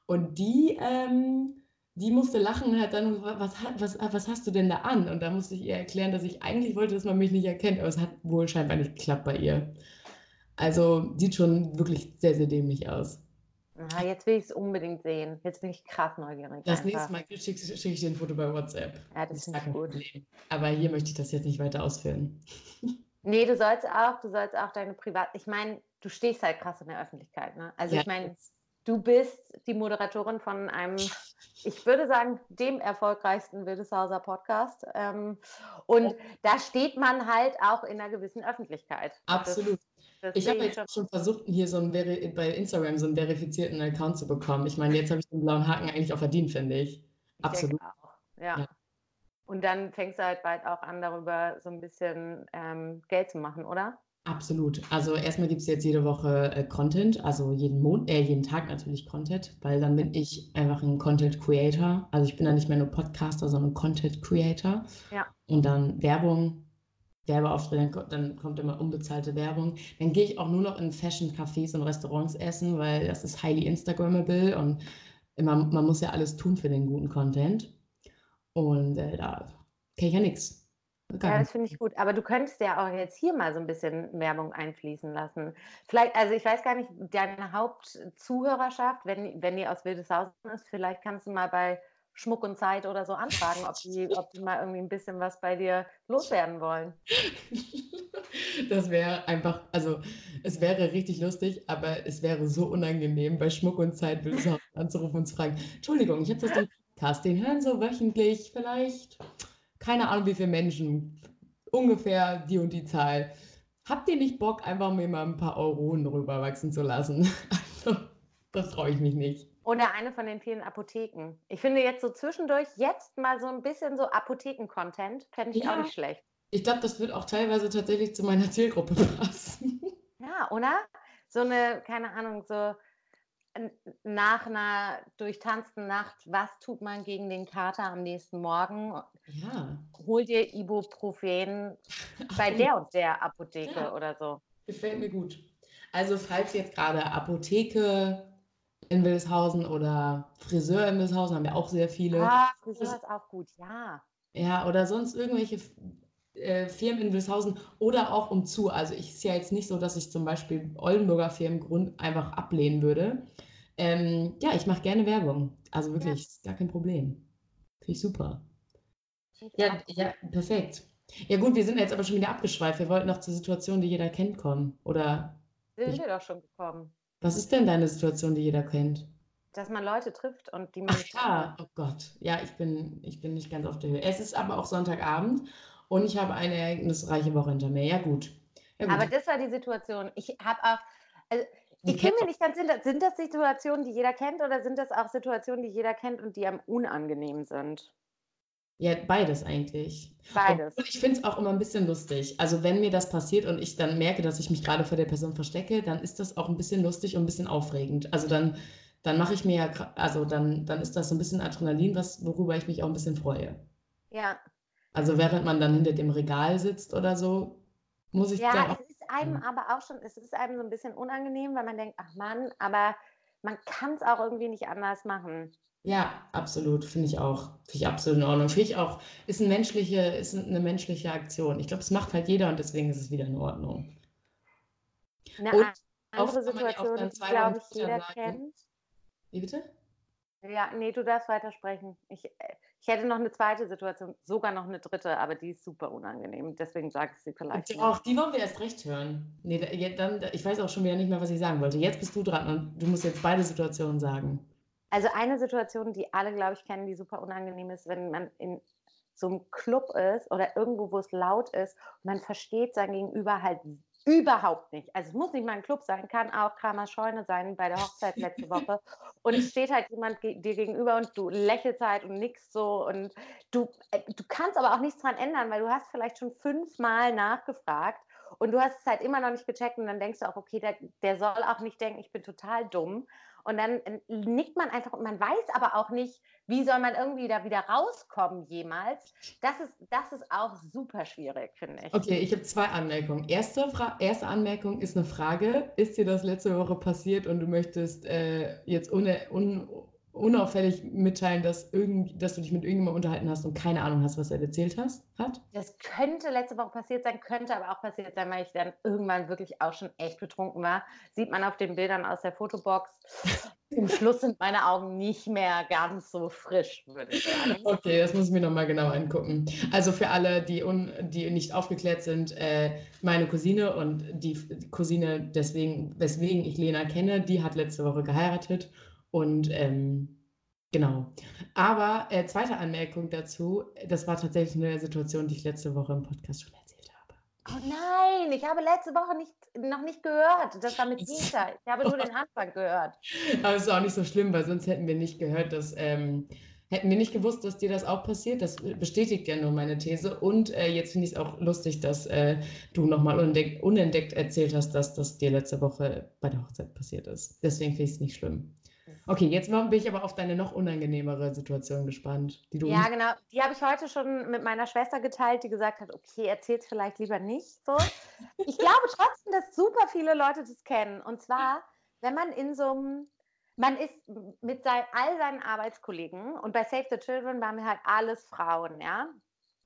Und die, ähm, die musste lachen und hat dann, was, was, was hast du denn da an? Und da musste ich ihr erklären, dass ich eigentlich wollte, dass man mich nicht erkennt, aber es hat wohl scheinbar nicht geklappt bei ihr. Also sieht schon wirklich sehr, sehr dämlich aus. Ah, jetzt will ich es unbedingt sehen. Jetzt bin ich krass neugierig. Das einfach. nächste Mal schicke schick ich dir ein Foto bei WhatsApp. Ja, das, das ist gut. Aber hier möchte ich das jetzt nicht weiter ausführen. <laughs> Nee, du sollst auch, du sollst auch deine Privat. Ich meine, du stehst halt krass in der Öffentlichkeit, ne? Also ja. ich meine, Du bist die Moderatorin von einem, ich würde sagen, dem erfolgreichsten Wildeshauser Podcast. Ähm, und da steht man halt auch in einer gewissen Öffentlichkeit. Absolut. Das, das Ich habe ich jetzt schon versucht, hier so einen Veri- bei Instagram so einen verifizierten Account zu bekommen. Ich meine, jetzt habe ich den blauen Haken eigentlich auch verdient, finde ich. Ich Absolut. auch. Ja. Ja. Und dann fängst du halt bald auch an, darüber so ein bisschen ähm, Geld zu machen, oder? Absolut. Also erstmal gibt es jetzt jede Woche äh, Content, also jeden Mon äh, jeden Tag natürlich Content, weil dann bin ich einfach ein Content Creator. Also ich bin dann nicht mehr nur Podcaster, sondern Content Creator. Ja. Und dann Werbung, Werbeaufträge, dann dann kommt immer unbezahlte Werbung. Dann gehe ich auch nur noch in Fashion-Cafés und Restaurants essen, weil das ist highly Instagrammable und immer, man muss ja alles tun für den guten Content. Und äh, da kenne ich ja nichts. Ja, das finde ich gut. Aber du könntest ja auch jetzt hier mal so ein bisschen Werbung einfließen lassen. Vielleicht, also ich weiß gar nicht, deine Hauptzuhörerschaft, wenn, wenn die aus Wildeshausen ist, vielleicht kannst du mal bei Schmuck und Zeit oder so anfragen, ob die, ob die mal irgendwie ein bisschen was bei dir loswerden wollen. <laughs> Das wäre einfach, also es wäre richtig lustig, aber es wäre so unangenehm, bei Schmuck und Zeit Wilhelmshaven anzurufen und zu fragen, Entschuldigung, ich habe das den Podcast, den hören so wöchentlich vielleicht, keine Ahnung wie viele Menschen, ungefähr die und die Zahl. Habt ihr nicht Bock, einfach mir mal ein paar Euronen rüberwachsen zu lassen? <laughs> Also, das traue ich mich nicht. Oder eine von den vielen Apotheken. Ich finde jetzt so zwischendurch jetzt mal so ein bisschen so Apotheken-Content, fände ich auch Ja. nicht schlecht. Ich glaube, das wird auch teilweise tatsächlich zu meiner Zielgruppe <laughs> passen. Ja, oder? So eine, keine Ahnung, so nach einer durchtanzten Nacht, was tut man gegen den Kater am nächsten Morgen? Ja, Hol dir Ibuprofen <laughs> bei der und der Apotheke Ja. oder so. Gefällt mir gut. Also falls jetzt gerade Apotheke in Wildeshausen oder Friseur in Wildeshausen haben wir auch sehr viele. Ah, Friseur ist auch gut, ja. Ja, oder sonst irgendwelche äh, Firmen in Wildeshausen oder auch umzu. Also ich ist ja jetzt nicht so, dass ich zum Beispiel Oldenburger Firmen einfach ablehnen würde. Ähm, ja, ich mache gerne Werbung. Also wirklich, ist gar kein Problem. Finde ich super. Ja, ja, perfekt. Ja gut, wir sind jetzt aber schon wieder abgeschweift. Wir wollten noch zur Situation, die jeder kennt, kommen. Oder Sind wir doch schon gekommen. was ist denn deine Situation, die jeder kennt? Dass man Leute trifft und die man Ach ja, oh Gott. Ja, ich bin, ich bin nicht ganz auf der Höhe. Es ist aber auch Sonntagabend und ich habe eine ereignisreiche Woche hinter mir. Ja, gut. Ja, gut. Aber das war die Situation. Ich habe auch, also Die ich kennt mir nicht ganz sicher, sind das Situationen, die jeder kennt oder sind das auch Situationen, die jeder kennt und die am unangenehm sind? Ja, beides eigentlich. Beides. Und ich finde es auch immer ein bisschen lustig. Also wenn mir das passiert und ich dann merke, dass ich mich gerade vor der Person verstecke, dann ist das auch ein bisschen lustig und ein bisschen aufregend. Also dann, dann mache ich mir ja, also dann, dann ist das so ein bisschen Adrenalin, was, worüber ich mich auch ein bisschen freue. Ja, Also während man dann hinter dem Regal sitzt oder so, muss ich dann ja, auch. es ist einem aber auch schon, es ist einem so ein bisschen unangenehm, weil man denkt, ach Mann, aber man kann es auch irgendwie nicht anders machen. Ja, absolut, finde ich auch. Finde ich absolut in Ordnung. Finde ich auch, ist, ein menschliche, ist eine menschliche Aktion. Ich glaube, es macht halt jeder und deswegen ist es wieder in Ordnung. Eine Und andere ja Situation, dann die, glaube ich, jeder sagen, kennt. Wie bitte? Ja, nee, du darfst weitersprechen. Ich, äh, ich hätte noch eine zweite Situation, sogar noch eine dritte, aber die ist super unangenehm. Deswegen sage ich sie vielleicht Die, nicht. auch, die wollen wir erst recht hören. Nee, dann, ich weiß auch schon wieder nicht mehr, was ich sagen wollte. Jetzt bist du dran und du musst jetzt beide Situationen sagen. Also eine Situation, die alle, glaube ich, kennen, die super unangenehm ist, wenn man in so einem Club ist oder irgendwo, wo es laut ist und man versteht sein Gegenüber halt überhaupt nicht. Also es muss nicht mal ein Club sein, kann auch Kramers Scheune sein bei der Hochzeit letzte <laughs> Woche. Und es steht halt jemand ge dir gegenüber und du lächelst halt und nix so und du, äh, du kannst aber auch nichts dran ändern, weil du hast vielleicht schon fünfmal nachgefragt und du hast es halt immer noch nicht gecheckt und dann denkst du auch, okay, der, der soll auch nicht denken, ich bin total dumm. Und dann äh, nickt man einfach und man weiß aber auch nicht, wie soll man irgendwie da wieder rauskommen jemals. Das ist, das ist auch super schwierig, finde ich. Okay, ich habe zwei Anmerkungen. Erste, erste Anmerkung ist eine Frage. Ist dir das letzte Woche passiert und du möchtest äh, jetzt ohne, un unauffällig mitteilen, dass, irgend, dass du dich mit irgendjemandem unterhalten hast und keine Ahnung hast, was er erzählt hast, hat? Das könnte letzte Woche passiert sein, könnte aber auch passiert sein, weil ich dann irgendwann wirklich auch schon echt betrunken war. Sieht man auf den Bildern aus der Fotobox. <laughs> Zum Schluss sind meine Augen nicht mehr ganz so frisch, würde ich sagen. Okay, das muss ich mir nochmal genau angucken. Also für alle, die, un, die nicht aufgeklärt sind, äh, meine Cousine und die Cousine, deswegen, weswegen ich Lena kenne, die hat letzte Woche geheiratet und ähm, genau. Aber äh, zweite Anmerkung dazu, das war tatsächlich eine Situation, die ich letzte Woche im Podcast schon erzählt habe. Oh nein, ich habe letzte Woche nicht, noch nicht gehört. Das war mit Peter. Ich habe nur den Anfang gehört. <laughs> Aber es ist auch nicht so schlimm, weil sonst hätten wir nicht gehört, dass ähm, hätten wir nicht gewusst, dass dir das auch passiert. Das bestätigt ja nur meine These. Und äh, jetzt finde ich es auch lustig, dass äh, du nochmal unentdeckt, unentdeckt erzählt hast, dass das dir letzte Woche bei der Hochzeit passiert ist. Deswegen finde ich es nicht schlimm. Okay, jetzt bin ich aber auf deine noch unangenehmere Situation gespannt. Die du Ja, genau. Die habe ich heute schon mit meiner Schwester geteilt, die gesagt hat, okay, erzähl's vielleicht lieber nicht so. Ich glaube trotzdem, dass super viele Leute das kennen. Und zwar, wenn man in so einem, man ist mit sein, all seinen Arbeitskollegen und bei Save the Children waren wir halt alles Frauen, ja.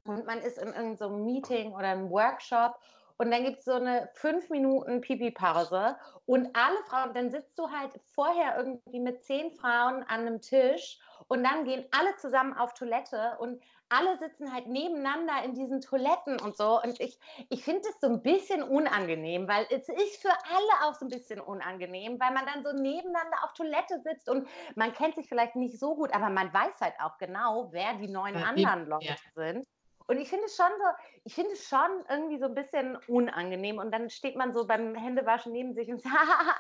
Und man ist in irgendeinem so Meeting oder einem Workshop und dann gibt es so eine fünf Minuten Pipi-Pause und alle Frauen, dann sitzt du halt vorher irgendwie mit zehn Frauen an einem Tisch und dann gehen alle zusammen auf Toilette und alle sitzen halt nebeneinander in diesen Toiletten und so. Und ich, ich finde es so ein bisschen unangenehm, weil es ist für alle auch so ein bisschen unangenehm, weil man dann so nebeneinander auf Toilette sitzt und man kennt sich vielleicht nicht so gut, aber man weiß halt auch genau, wer die neun anderen Leute ja. sind. Und ich finde es schon so, ich finde es schon irgendwie so ein bisschen unangenehm. Und dann steht man so beim Händewaschen neben sich und <laughs> sagt,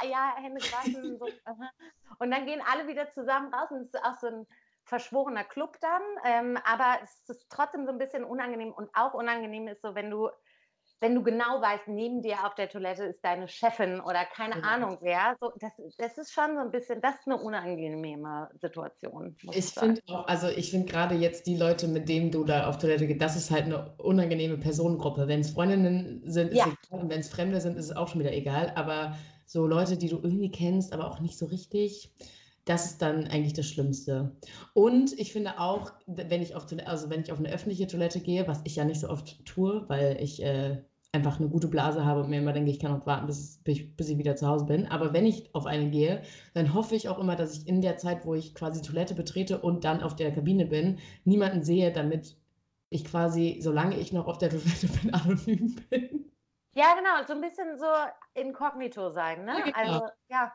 ja, Hände gewaschen. und so, <laughs> und dann gehen alle wieder zusammen raus und es ist auch so ein verschworener Club dann. Ähm, aber es ist trotzdem so ein bisschen unangenehm. Und auch unangenehm ist so, wenn du, wenn du genau weißt, neben dir auf der Toilette ist deine Chefin oder keine Genau. Ahnung wer. So, das, das ist schon so ein bisschen, das ist eine unangenehme Situation. Ich finde auch, also ich finde gerade jetzt die Leute, mit denen du da auf Toilette gehst, das ist halt eine unangenehme Personengruppe. Wenn es Freundinnen sind, ist Ja. egal. Und wenn es Fremde sind, ist es auch schon wieder egal. Aber so Leute, die du irgendwie kennst, aber auch nicht so richtig, das ist dann eigentlich das Schlimmste. Und ich finde auch, wenn ich auf, Toilette, also wenn ich auf eine öffentliche Toilette gehe, was ich ja nicht so oft tue, weil ich äh, einfach eine gute Blase habe und mir immer denke, ich kann noch warten, bis, bis ich wieder zu Hause bin. Aber wenn ich auf eine gehe, dann hoffe ich auch immer, dass ich in der Zeit, wo ich quasi Toilette betrete und dann auf der Kabine bin, niemanden sehe, damit ich quasi, solange ich noch auf der <laughs> Toilette bin, anonym bin. Ja, genau, so ein bisschen so inkognito sein, ne? Ja, genau. Also, ja.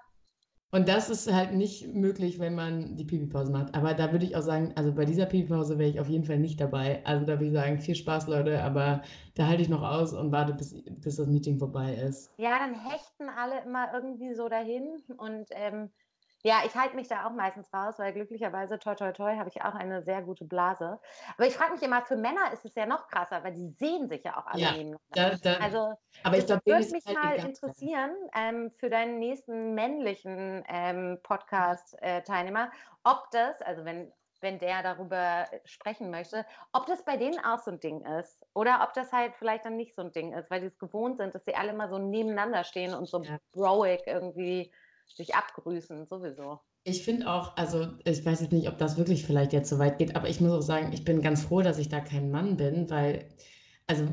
Und das ist halt nicht möglich, wenn man die Pipi-Pause macht. Aber da würde ich auch sagen, also bei dieser Pipi-Pause wäre ich auf jeden Fall nicht dabei. Also da würde ich sagen, viel Spaß, Leute, aber da halte ich noch aus und warte, bis, bis das Meeting vorbei ist. Ja, dann hechten alle immer irgendwie so dahin. Und ähm, ja, ich halte mich da auch meistens raus, weil glücklicherweise, toi, toi, toi, habe ich auch eine sehr gute Blase. Aber ich frage mich immer, für Männer ist es ja noch krasser, weil die sehen sich ja auch alle Ja, nebeneinander. Da, da, Also, aber ich denen würde mich halt mal interessieren ähm, für deinen nächsten männlichen ähm, Podcast-Teilnehmer, ob das, also wenn, wenn der darüber sprechen möchte, ob das bei denen auch so ein Ding ist oder ob das halt vielleicht dann nicht so ein Ding ist, weil die es gewohnt sind, dass sie alle immer so nebeneinander stehen und so Ja. broig irgendwie sich abgrüßen, sowieso. Ich finde auch, also ich weiß jetzt nicht, ob das wirklich vielleicht jetzt so weit geht, aber ich muss auch sagen, ich bin ganz froh, dass ich da kein Mann bin, weil, also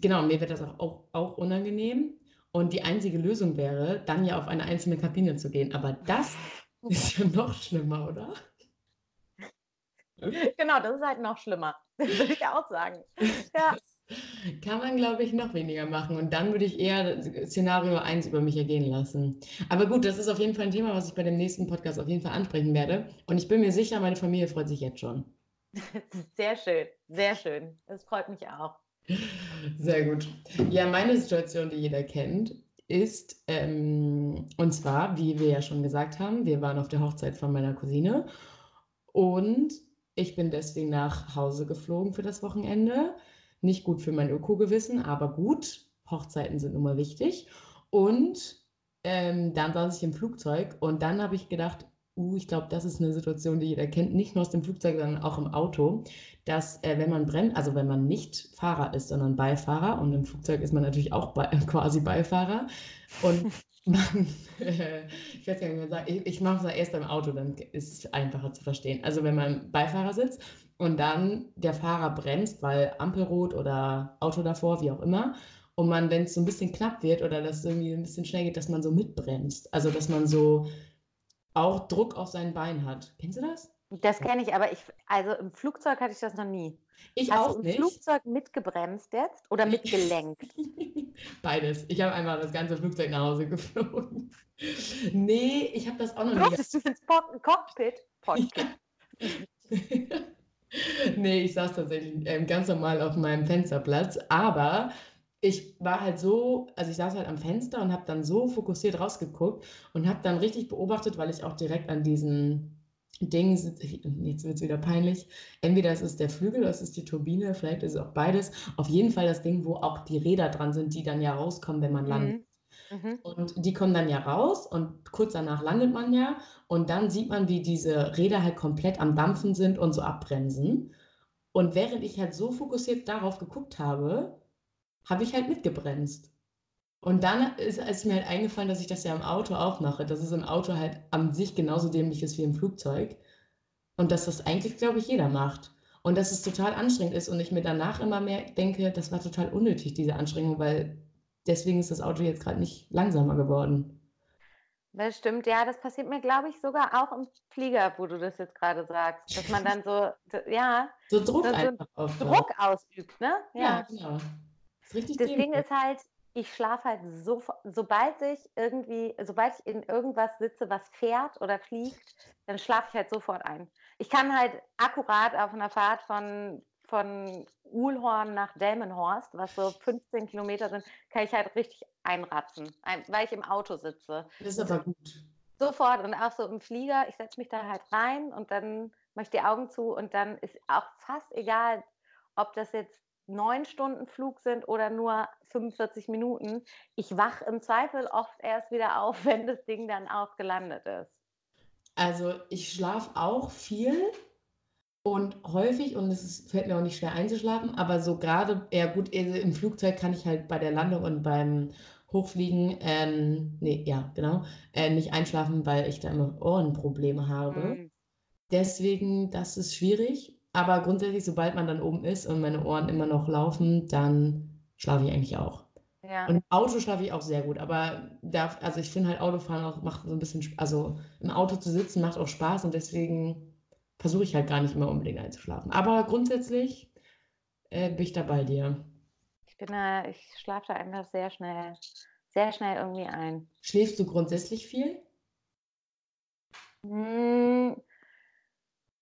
genau, mir wird das auch, auch, auch unangenehm. Und die einzige Lösung wäre, dann ja auf eine einzelne Kabine zu gehen. Aber das <laughs> ist ja noch schlimmer, oder? Genau, das ist halt noch schlimmer, <laughs> würde ich auch sagen. Ja. Kann man, glaube ich, noch weniger machen. Und dann würde ich eher Szenario 1 über mich ergehen lassen. Aber gut, das ist auf jeden Fall ein Thema, was ich bei dem nächsten Podcast auf jeden Fall ansprechen werde. Und ich bin mir sicher, meine Familie freut sich jetzt schon. <laughs> Sehr schön, sehr schön. Das freut mich auch. Sehr gut. Ja, meine Situation, die jeder kennt, ist, ähm, und zwar, wie wir ja schon gesagt haben, wir waren auf der Hochzeit von meiner Cousine und ich bin deswegen nach Hause geflogen für das Wochenende. Nicht gut für mein Öko-Gewissen, aber gut. Hochzeiten sind nun mal wichtig. Und ähm, dann saß ich im Flugzeug und dann habe ich gedacht, uh, ich glaube, das ist eine Situation, die jeder kennt, nicht nur aus dem Flugzeug, sondern auch im Auto, dass äh, wenn man brennt, also wenn man nicht Fahrer ist, sondern Beifahrer und im Flugzeug ist man natürlich auch bei, <laughs> quasi Beifahrer und <laughs> man, ich weiß gar nicht, wie man sagt, ich, ich mache es erst im Auto, dann ist es einfacher zu verstehen. Also wenn man im Beifahrersitz und dann der Fahrer bremst, weil Ampelrot oder Auto davor, wie auch immer, und man, wenn es so ein bisschen knapp wird oder das irgendwie ein bisschen schnell geht, dass man so mitbremst. Also dass man so auch Druck auf sein Bein hat. Kennst du das? Das kenne ich, aber ich, also im Flugzeug hatte ich das noch nie. Ich Hast auch du im nicht. Flugzeug mitgebremst jetzt oder mitgelenkt? <laughs> Beides. Ich habe einmal das ganze Flugzeug nach Hause geflogen. <laughs> Nee, ich habe das auch noch nie Durftest du ins Cockpit? <laughs> Cockpit. Nee, ich saß tatsächlich ähm, ganz normal auf meinem Fensterplatz, aber ich war halt so, also ich saß halt am Fenster und habe dann so fokussiert rausgeguckt und habe dann richtig beobachtet, weil ich auch direkt an diesen Ding sitze, jetzt wird es wieder peinlich, entweder es ist der Flügel oder es ist die Turbine, vielleicht ist es auch beides, auf jeden Fall das Ding, wo auch die Räder dran sind, die dann ja rauskommen, wenn man landet. Mhm. Und die kommen dann ja raus und kurz danach landet man ja und dann sieht man, wie diese Räder halt komplett am Dampfen sind und so abbremsen. Und während ich halt so fokussiert darauf geguckt habe, habe ich halt mitgebremst. Und dann ist, ist mir halt eingefallen, dass ich das ja im Auto auch mache, dass es im Auto halt an sich genauso dämlich ist wie im Flugzeug. Und dass das eigentlich, glaube ich, jeder macht. Und dass es total anstrengend ist und ich mir danach immer mehr denke, das war total unnötig, diese Anstrengung, weil deswegen ist das Auto jetzt gerade nicht langsamer geworden. Das stimmt, ja, das passiert mir, glaube ich, sogar auch im Flieger, wo du das jetzt gerade sagst, dass man dann so, ja, So Druck So- so einfach. Druck ausübt, ne? Ja, genau. Ist richtig Das Ding ist halt, ich schlafe halt so, sobald ich irgendwie, sobald ich in irgendwas sitze, was fährt oder fliegt, dann schlafe ich halt sofort ein. Ich kann halt akkurat auf einer Fahrt von, von Uhlhorn nach Delmenhorst, was so 15 Kilometer sind, kann ich halt richtig einratzen, ein, weil ich im Auto sitze. Das ist aber gut. Sofort und auch so im Flieger, ich setze mich da halt rein und dann mache ich die Augen zu und dann ist auch fast egal, ob das jetzt neun Stunden Flug sind oder nur 45 Minuten. Ich wach im Zweifel oft erst wieder auf, <laughs> wenn das Ding dann auch gelandet ist. Also ich schlafe auch viel und häufig und es fällt mir auch nicht schwer einzuschlafen, aber so gerade, ja gut, also im Flugzeug kann ich halt bei der Landung und beim Hochfliegen, ähm, nee, ja, genau, äh, nicht einschlafen, weil ich da immer Ohrenprobleme habe. Mhm. Deswegen, das ist schwierig, aber grundsätzlich, sobald man dann oben ist und meine Ohren immer noch laufen, dann schlafe ich eigentlich auch. Ja. Und im Auto schlafe ich auch sehr gut, aber da, also ich finde halt Autofahren auch macht so ein bisschen, also im Auto zu sitzen macht auch Spaß und deswegen versuche ich halt gar nicht immer unbedingt einzuschlafen. Aber grundsätzlich äh, bin ich da bei dir. Ich bin da, ich schlafe da einfach sehr schnell, sehr schnell irgendwie ein. Schläfst du grundsätzlich viel? Hm,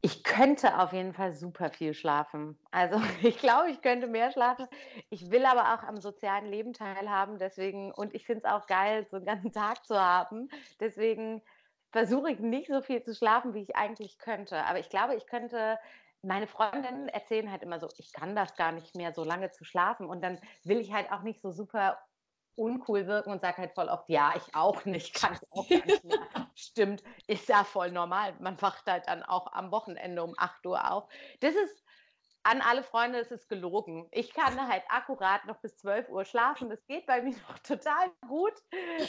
Ich könnte auf jeden Fall super viel schlafen. Also <laughs> ich glaube, ich könnte mehr schlafen. Ich will aber auch am sozialen Leben teilhaben. Deswegen, und ich finde es auch geil, so einen ganzen Tag zu haben. Deswegen versuche ich nicht so viel zu schlafen, wie ich eigentlich könnte. Aber ich glaube, ich könnte. Meine Freundinnen erzählen halt immer so, ich kann das gar nicht mehr, so lange zu schlafen. Und dann will ich halt auch nicht so super uncool wirken und sage halt voll oft, ja, ich auch nicht, kann ich auch gar nicht mehr. <laughs> Stimmt, ist ja voll normal. Man wacht halt dann auch am Wochenende um 8 Uhr auf. Das ist an alle Freunde, es ist gelogen. Ich kann halt akkurat noch bis 12 Uhr schlafen. Das geht bei mir <laughs> noch total gut.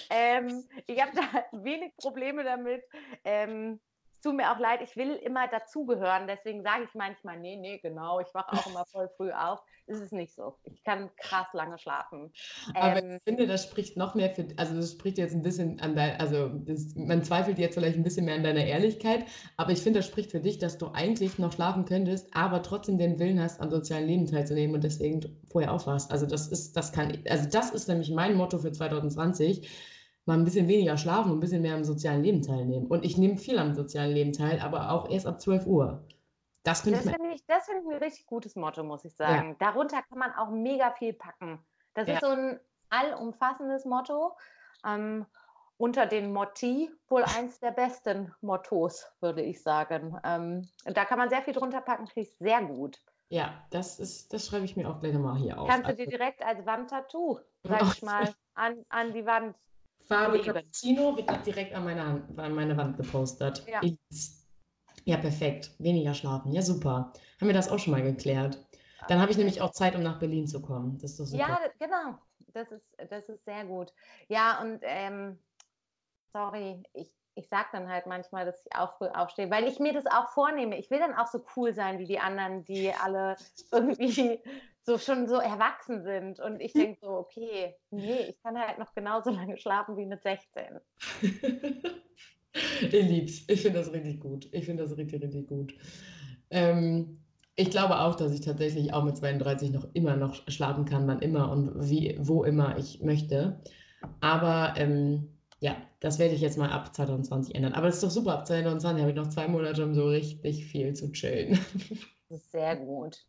Ähm, ich habe da <laughs> wenig Probleme damit. Ähm, tut mir auch leid, ich will immer dazugehören. Deswegen sage ich manchmal, nee, nee, genau, ich wache auch immer <laughs> voll früh auf. Es ist nicht so. Ich kann krass lange schlafen. Aber Ähm, ich finde, das spricht noch mehr für, also das spricht jetzt ein bisschen an dein, also das, man zweifelt jetzt vielleicht ein bisschen mehr an deiner Ehrlichkeit, aber ich finde, das spricht für dich, dass du eigentlich noch schlafen könntest, aber trotzdem den Willen hast, am sozialen Leben teilzunehmen und deswegen vorher aufwachst. Also das ist, das kann, also das ist nämlich mein Motto für 2020, mal ein bisschen weniger schlafen und ein bisschen mehr am sozialen Leben teilnehmen. Und ich nehme viel am sozialen Leben teil, aber auch erst ab 12 Uhr. Das finde ich finde ich, das finde ich ein richtig gutes Motto, muss ich sagen. Darunter kann man auch mega viel packen. Das Ja. ist so ein allumfassendes Motto. Ähm, unter den Motti wohl eins der besten Mottos, würde ich sagen. Ähm, da kann man sehr viel drunter packen, finde ich sehr gut. ja, das ist, das schreibe ich mir auch gleich nochmal hier auf. Kannst du dir Also- direkt als Wandtattoo, sag Ach <laughs> ich mal, an, an die Wand. Farbe Leben. Cappuccino wird direkt an meine, Hand, an meine Wand gepostet. Ja. Ja, perfekt. Weniger schlafen. Ja, super. Haben wir das auch schon mal geklärt. Dann habe ich nämlich auch Zeit, um nach Berlin zu kommen. Das ist doch super. Ja, genau. Das ist, das ist sehr gut. Ja, und ähm, sorry, ich, ich sage dann halt manchmal, dass ich auch früh aufstehe, weil ich mir das auch vornehme. Ich will dann auch so cool sein wie die anderen, die alle irgendwie <laughs> so schon so erwachsen sind. Und ich denke so, okay, nee, ich kann halt noch genauso lange schlafen wie mit 16. <laughs> ich lieb's. Ich finde das richtig gut. Ich finde das richtig, richtig gut. Ähm, ich glaube auch, dass ich tatsächlich auch mit 32 noch immer noch schlafen kann, wann immer und wie, wo immer ich möchte. Aber ähm, ja, das werde ich jetzt mal ab 2020 ändern. Aber das ist doch super. Ab 2020 habe ich noch zwei Monate, um so richtig viel zu chillen. Das ist sehr gut.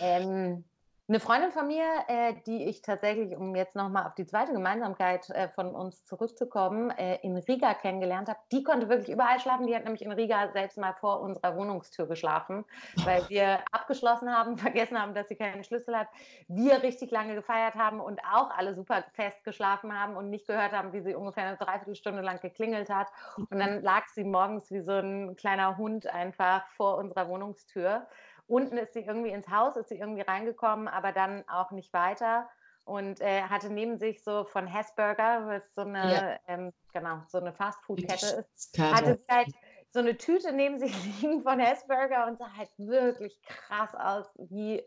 Ähm, eine Freundin von mir, äh, die ich tatsächlich, um jetzt nochmal auf die zweite Gemeinsamkeit äh, von uns zurückzukommen, äh, in Riga kennengelernt habe, die konnte wirklich überall schlafen. Die hat nämlich in Riga selbst mal vor unserer Wohnungstür geschlafen, weil wir abgeschlossen haben, <laughs> vergessen haben, dass sie keinen Schlüssel hat. Wir richtig lange gefeiert haben und auch alle super fest geschlafen haben und nicht gehört haben, wie sie ungefähr eine Dreiviertelstunde lang geklingelt hat. Und dann lag sie morgens wie so ein kleiner Hund einfach vor unserer Wohnungstür. Unten ist sie irgendwie ins Haus, ist sie irgendwie reingekommen, aber dann auch nicht weiter und äh, hatte neben sich so von Hessburger, was so eine, ja. ähm, genau, so eine Fastfood-Kette ist, hatte sie halt so eine Tüte neben sich <laughs> liegen von Hessburger und sah halt wirklich krass aus, wie,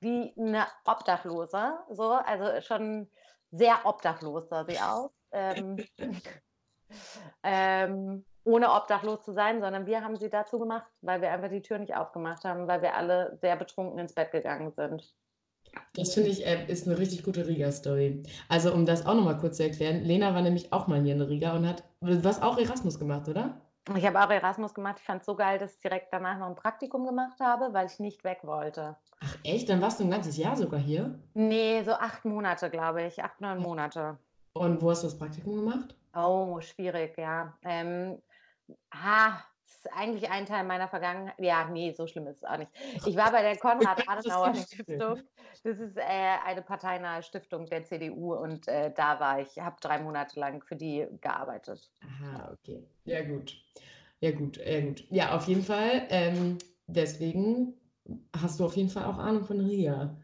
wie eine Obdachlose. So, also schon sehr obdachlos sah sie aus. Ähm, <laughs> <laughs> ähm, ohne obdachlos zu sein, sondern wir haben sie dazu gemacht, weil wir einfach die Tür nicht aufgemacht haben, weil wir alle sehr betrunken ins Bett gegangen sind. Das finde ich äh, ist eine richtig gute Riga-Story. Also, um das auch nochmal kurz zu erklären, Lena war nämlich auch mal hier in Riga und hat, du hast auch Erasmus gemacht, oder? Ich habe auch Erasmus gemacht. Ich fand es so geil, dass ich direkt danach noch ein Praktikum gemacht habe, weil ich nicht weg wollte. Ach echt? Dann warst du ein ganzes Jahr sogar hier? Nee, so acht Monate, glaube ich. Acht, neun Monate. Und wo hast du das Praktikum gemacht? Oh, schwierig, ja. Ähm, Ah, das ist eigentlich ein Teil meiner Vergangenheit. Ja, nee, so schlimm ist es auch nicht. <laughs> Ich war bei der Konrad-Adenauer-Stiftung. Das ist äh, eine parteinahe Stiftung der CDU und äh, da war ich, habe drei Monate lang für die gearbeitet. Aha, okay. Ja, gut. Ja, gut, ja, gut. Ja, auf jeden Fall. Ähm, deswegen hast du auf jeden Fall auch Ahnung von Riga.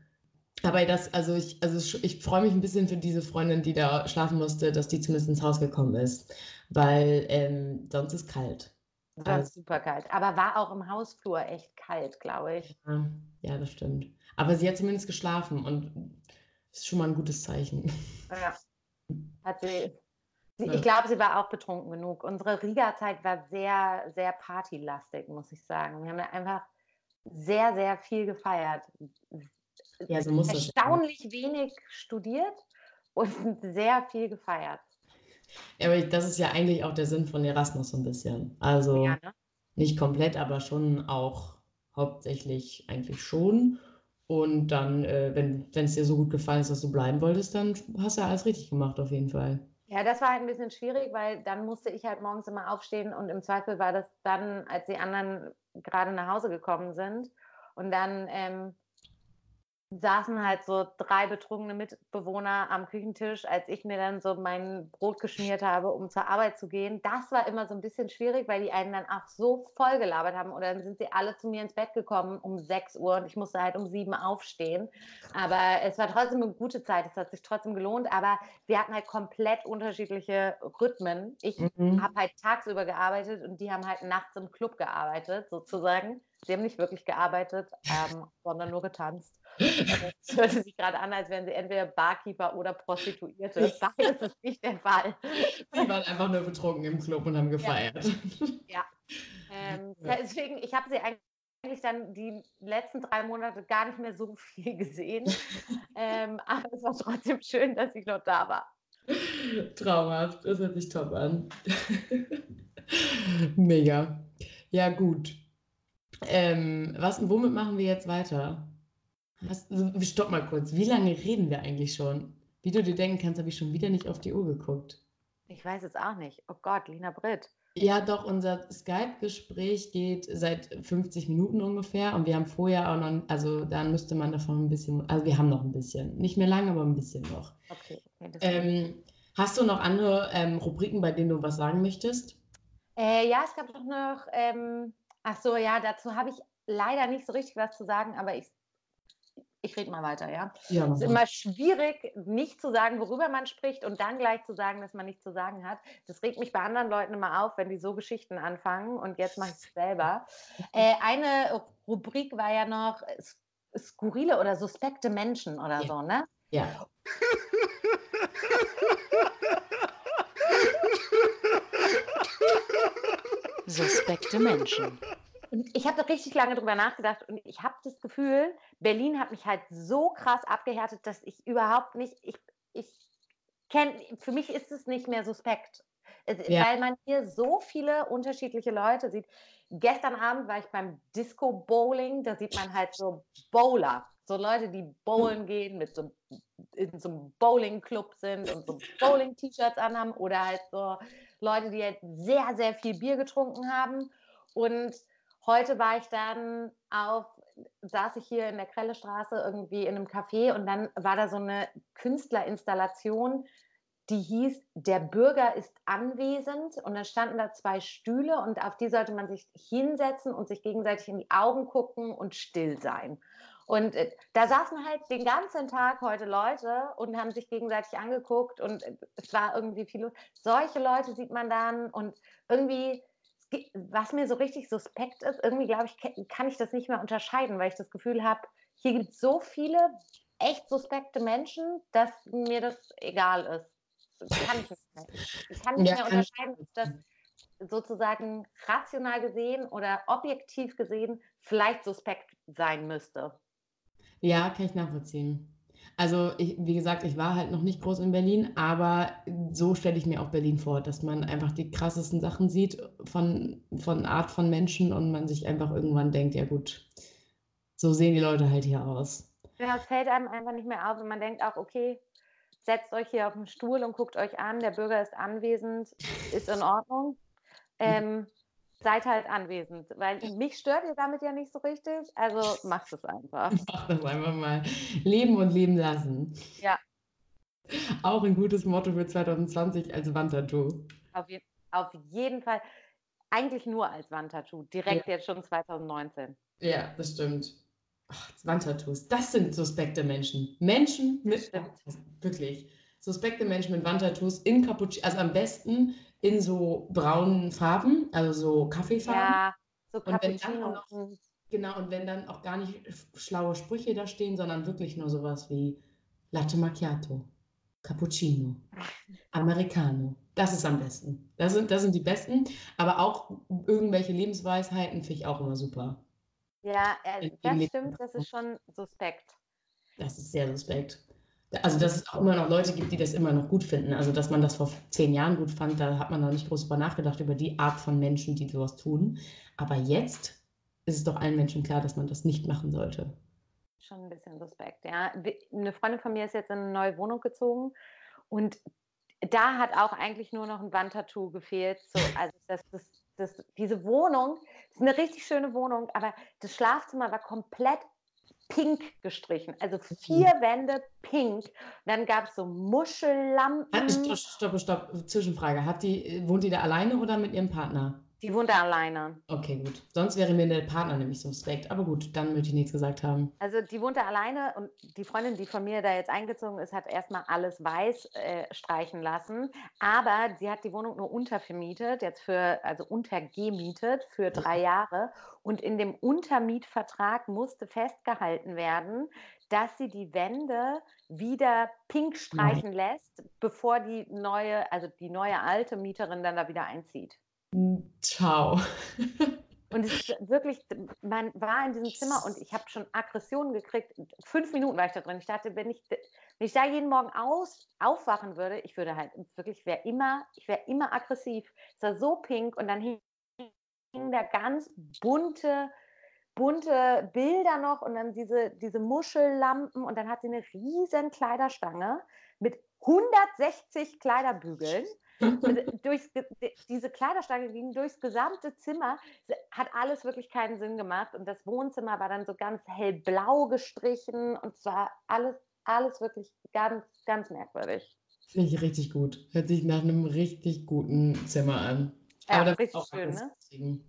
Aber das, also ich, also ich freue mich ein bisschen für diese Freundin, die da schlafen musste, dass die zumindest ins Haus gekommen ist weil ähm, sonst ist kalt. Sonst also, super kalt. Aber war auch im Hausflur echt kalt, glaube ich. Ja, ja, das stimmt. Aber sie hat zumindest geschlafen und ist schon mal ein gutes Zeichen. Ja. Hat sie. Ich glaube, sie war auch betrunken genug. Unsere Riga-Zeit war sehr, sehr partylastig, muss ich sagen. Wir haben einfach sehr, sehr viel gefeiert. Ja, so muss Erstaunlich wenig studiert und <laughs> sehr viel gefeiert. Ja, aber das ist ja eigentlich auch der Sinn von Erasmus so ein bisschen. Also ja, ne? nicht komplett, aber schon auch hauptsächlich eigentlich schon. Und dann, äh, wenn es dir so gut gefallen ist, dass du bleiben wolltest, dann hast du ja alles richtig gemacht auf jeden Fall. Ja, das war halt ein bisschen schwierig, weil dann musste ich halt morgens immer aufstehen und im Zweifel war das dann, als die anderen gerade nach Hause gekommen sind. Und dann ähm, saßen halt so drei betrunkene Mitbewohner am Küchentisch, als ich mir dann so mein Brot geschmiert habe, um zur Arbeit zu gehen. Das war immer so ein bisschen schwierig, weil die einen dann auch so voll gelabert haben. Und dann sind sie alle zu mir ins Bett gekommen um 6 Uhr und ich musste halt um 7 aufstehen. Aber es war trotzdem eine gute Zeit. Es hat sich trotzdem gelohnt. Aber wir hatten halt komplett unterschiedliche Rhythmen. Ich mhm. habe halt tagsüber gearbeitet und die haben halt nachts im Club gearbeitet, sozusagen. Sie haben nicht wirklich gearbeitet, ähm, sondern nur getanzt. Es hörte sich gerade an, als wären sie entweder Barkeeper oder Prostituierte. Beides ist nicht der Fall. Sie waren einfach nur betrunken im Club und haben gefeiert. Ja. ja. Ähm, deswegen, ich habe sie eigentlich dann die letzten drei Monate gar nicht mehr so viel gesehen. ähm, aber es war trotzdem schön, dass ich noch da war. Traumhaft, das hört sich top an. Mega. Ja, gut. Ähm, was, womit machen wir jetzt weiter? Was, stopp mal kurz. Wie lange reden wir eigentlich schon? Wie du dir denken kannst, habe ich schon wieder nicht auf die Uhr geguckt. Ich weiß es auch nicht. Oh Gott, Lina Britt. Ja, doch, unser Skype-Gespräch geht seit 50 Minuten ungefähr und wir haben vorher auch noch, also dann müsste man davon ein bisschen, also wir haben noch ein bisschen. Nicht mehr lange, aber ein bisschen noch. Okay. okay ähm, hast du noch andere ähm, Rubriken, bei denen du was sagen möchtest? Äh, ja, es gab doch noch, ähm, ach so, ja, dazu habe ich leider nicht so richtig was zu sagen, aber ich ich rede mal weiter, ja. Ja, Es ist immer schwierig, nicht zu sagen, worüber man spricht und dann gleich zu sagen, dass man nichts zu sagen hat. Das regt mich bei anderen Leuten immer auf, wenn die so Geschichten anfangen und jetzt mache ich es selber. <laughs> Äh, eine Rubrik war ja noch äh, skurrile oder suspekte Menschen oder Ja. so, ne? Ja. <laughs> Suspekte Menschen. Und ich habe da richtig lange drüber nachgedacht und ich habe das Gefühl, Berlin hat mich halt so krass abgehärtet, dass ich überhaupt nicht, ich, ich kenne, für mich ist es nicht mehr suspekt, Es- Ja. weil man hier so viele unterschiedliche Leute sieht. Gestern Abend war ich beim Disco Bowling, da sieht man halt so Bowler, so Leute, die bowlen gehen, mit so in so einem Bowling-Club sind und so Bowling-T-Shirts anhaben oder halt so Leute, die halt sehr, sehr viel Bier getrunken haben. Und heute war ich dann auf, saß ich hier in der Krellestraße irgendwie in einem Café und dann war da so eine Künstlerinstallation, die hieß Der Bürger ist anwesend und dann standen da zwei Stühle und auf die sollte man sich hinsetzen und sich gegenseitig in die Augen gucken und still sein. Und äh, da saßen halt den ganzen Tag heute Leute und haben sich gegenseitig angeguckt und äh, es war irgendwie viel. Solche Leute sieht man dann und irgendwie, was mir so richtig suspekt ist, irgendwie glaube ich, kann ich das nicht mehr unterscheiden, weil ich das Gefühl habe, hier gibt es so viele echt suspekte Menschen, dass mir das egal ist. Das kann ich nicht mehr. Ich kann nicht mehr unterscheiden, ob das sozusagen rational gesehen oder objektiv gesehen vielleicht suspekt sein müsste. Ja, kann ich nachvollziehen. Also, ich, wie gesagt, ich war halt noch nicht groß in Berlin, aber so stelle ich mir auch Berlin vor, dass man einfach die krassesten Sachen sieht von, von Art von Menschen und man sich einfach irgendwann denkt, ja gut, so sehen die Leute halt hier aus. Ja, es fällt einem einfach nicht mehr auf und man denkt auch, okay, setzt euch hier auf den Stuhl und guckt euch an, der Bürger ist anwesend, ist in Ordnung. Ähm, seid halt anwesend, weil mich stört ihr damit ja nicht so richtig, also macht es einfach. <laughs> Mach das einfach mal. Leben und leben lassen. Ja. Auch ein gutes Motto für 2020 als Wandtattoo. Auf, je auf jeden Fall, eigentlich nur als Wandtattoo, direkt jetzt schon 2019. Ja, das stimmt. Ach, Wandtattoos, das sind suspekte Menschen. Menschen mit, wirklich, suspekte Menschen mit Wandtattoos in Cappuccino, also am besten in so braunen Farben, also so Kaffeefarben. Ja, so Cappuccino. auch noch- Genau, und wenn dann auch gar nicht schlaue Sprüche da stehen, sondern wirklich nur sowas wie Latte Macchiato, Cappuccino, <laughs> Americano. Das ist am besten. Das sind, das sind die besten, aber auch irgendwelche Lebensweisheiten finde ich auch immer super. Ja, äh, das stimmt, das ist schon suspekt. Das ist sehr suspekt. Also, dass es auch immer noch Leute gibt, die das immer noch gut finden. Also, dass man das vor zehn Jahren gut fand, da hat man noch nicht groß drüber nachgedacht, über die Art von Menschen, die sowas tun. Aber jetzt ist es doch allen Menschen klar, dass man das nicht machen sollte. Schon ein bisschen suspekt, ja. Eine Freundin von mir ist jetzt in eine neue Wohnung gezogen und da hat auch eigentlich nur noch ein Wandtattoo gefehlt. So, <laughs> also das, das, das, diese Wohnung ist eine richtig schöne Wohnung, aber das Schlafzimmer war komplett pink gestrichen. Also vier Wände pink. Dann gab es so Muschellampen. Stopp, stopp, stopp, Zwischenfrage. Hat die, wohnt die da alleine oder mit ihrem Partner? Die wohnt da alleine. Okay, gut. Sonst wäre mir der Partner nämlich suspekt. Aber gut, dann möchte ich nichts gesagt haben. Also die wohnt da alleine und die Freundin, die von mir da jetzt eingezogen ist, hat erstmal alles weiß äh, streichen lassen. Aber sie hat die Wohnung nur untervermietet, jetzt für, also untergemietet für drei Jahre. Und in dem Untermietvertrag musste festgehalten werden, dass sie die Wände wieder pink streichen lässt, bevor die neue, also die neue alte Mieterin dann da wieder einzieht. Ciao. <laughs> Und es ist wirklich, man war in diesem Zimmer und ich habe schon Aggressionen gekriegt. Fünf Minuten war ich da drin. Ich dachte, wenn ich, wenn ich da jeden Morgen aus, aufwachen würde, ich würde halt wirklich, wäre immer, ich wäre immer aggressiv. Es war so pink und dann hingen da ganz bunte, bunte Bilder noch und dann diese, diese Muschellampen und dann hat sie eine riesen Kleiderstange mit 160 Kleiderbügeln. <laughs> Durchs, diese Kleiderstange ging durchs gesamte Zimmer, hat alles wirklich keinen Sinn gemacht. Und das Wohnzimmer war dann so ganz hellblau gestrichen und es war alles, alles wirklich ganz, ganz merkwürdig. Finde ich richtig gut. Hört sich nach einem richtig guten Zimmer an. Ja, Aber da richtig auch schön, ne? deswegen.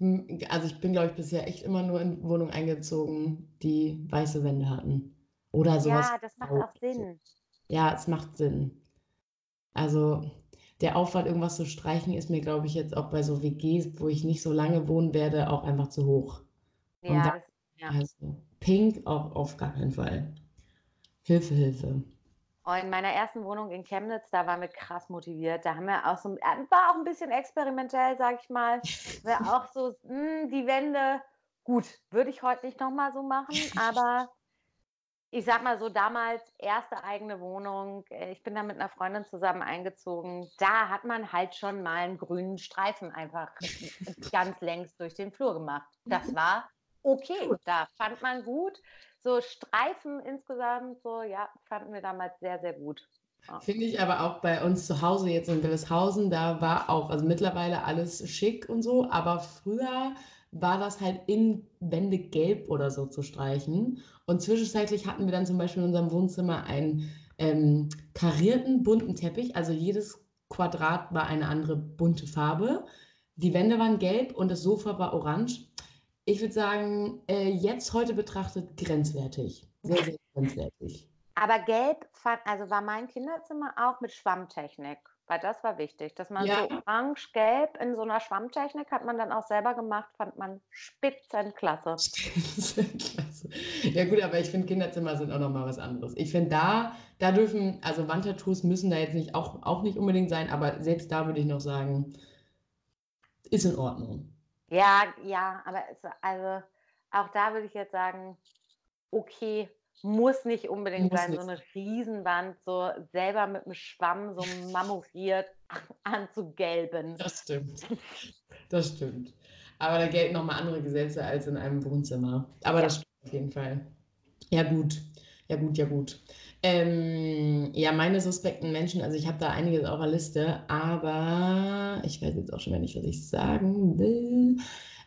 M- Also ich bin, glaube ich, bisher echt immer nur in Wohnungen eingezogen, die weiße Wände hatten. Oder sowas. Ja, das macht auch. Sinn. Ja, es macht Sinn. Also der Aufwand, irgendwas zu streichen, ist mir, glaube ich, jetzt auch bei so WGs, wo ich nicht so lange wohnen werde, auch einfach zu hoch. Und Ja, da- das, ja. Also pink auch auf gar keinen Fall. Hilfe, Hilfe. Oh, in meiner ersten Wohnung in Chemnitz, da waren wir krass motiviert. Da haben wir auch so, äh, war auch ein bisschen experimentell, sag ich mal. War auch so, mh, die Wände, gut, würde ich heute nicht nochmal so machen, <laughs> aber ich sag mal so, damals erste eigene Wohnung. äh, Ich bin da mit einer Freundin zusammen eingezogen. Da hat man halt schon mal einen grünen Streifen einfach <laughs> ganz längs durch den Flur gemacht. Das war okay. Da fand man gut. So Streifen insgesamt, so ja, fanden wir damals sehr, sehr gut. Finde ich aber auch bei uns zu Hause jetzt in Willishausen, da war auch, also mittlerweile alles schick und so, aber früher war das halt in Wände gelb oder so zu streichen. Und zwischenzeitlich hatten wir dann zum Beispiel in unserem Wohnzimmer einen ähm, karierten bunten Teppich, also jedes Quadrat war eine andere bunte Farbe. Die Wände waren gelb und das Sofa war orange. Ich würde sagen, äh, jetzt heute betrachtet grenzwertig. Sehr, sehr grenzwertig. Aber gelb fand, also war mein Kinderzimmer auch mit Schwammtechnik, weil das war wichtig, dass man Ja. so orange-gelb in so einer Schwammtechnik hat man dann auch selber gemacht, fand man spitzenklasse. <laughs> Klasse. Ja gut, aber ich finde Kinderzimmer sind auch noch mal was anderes. Ich finde da, da dürfen, also Wandtattoos müssen da jetzt nicht auch, auch nicht unbedingt sein, aber selbst da würde ich noch sagen, ist in Ordnung. Ja, ja, aber es, also auch da würde ich jetzt sagen, okay, muss nicht unbedingt Muss sein, nicht so eine Riesenwand so selber mit einem Schwamm so marmoriert <laughs> anzugelben. Das stimmt. Das stimmt. Aber da gelten nochmal andere Gesetze als in einem Wohnzimmer. Aber das stimmt auf jeden Fall. Ja, gut. Ja, gut, ja, gut. Ähm, ja, meine suspekten Menschen, also ich habe da einiges auf der Liste, aber ich weiß jetzt auch schon wieder nicht, was ich sagen will.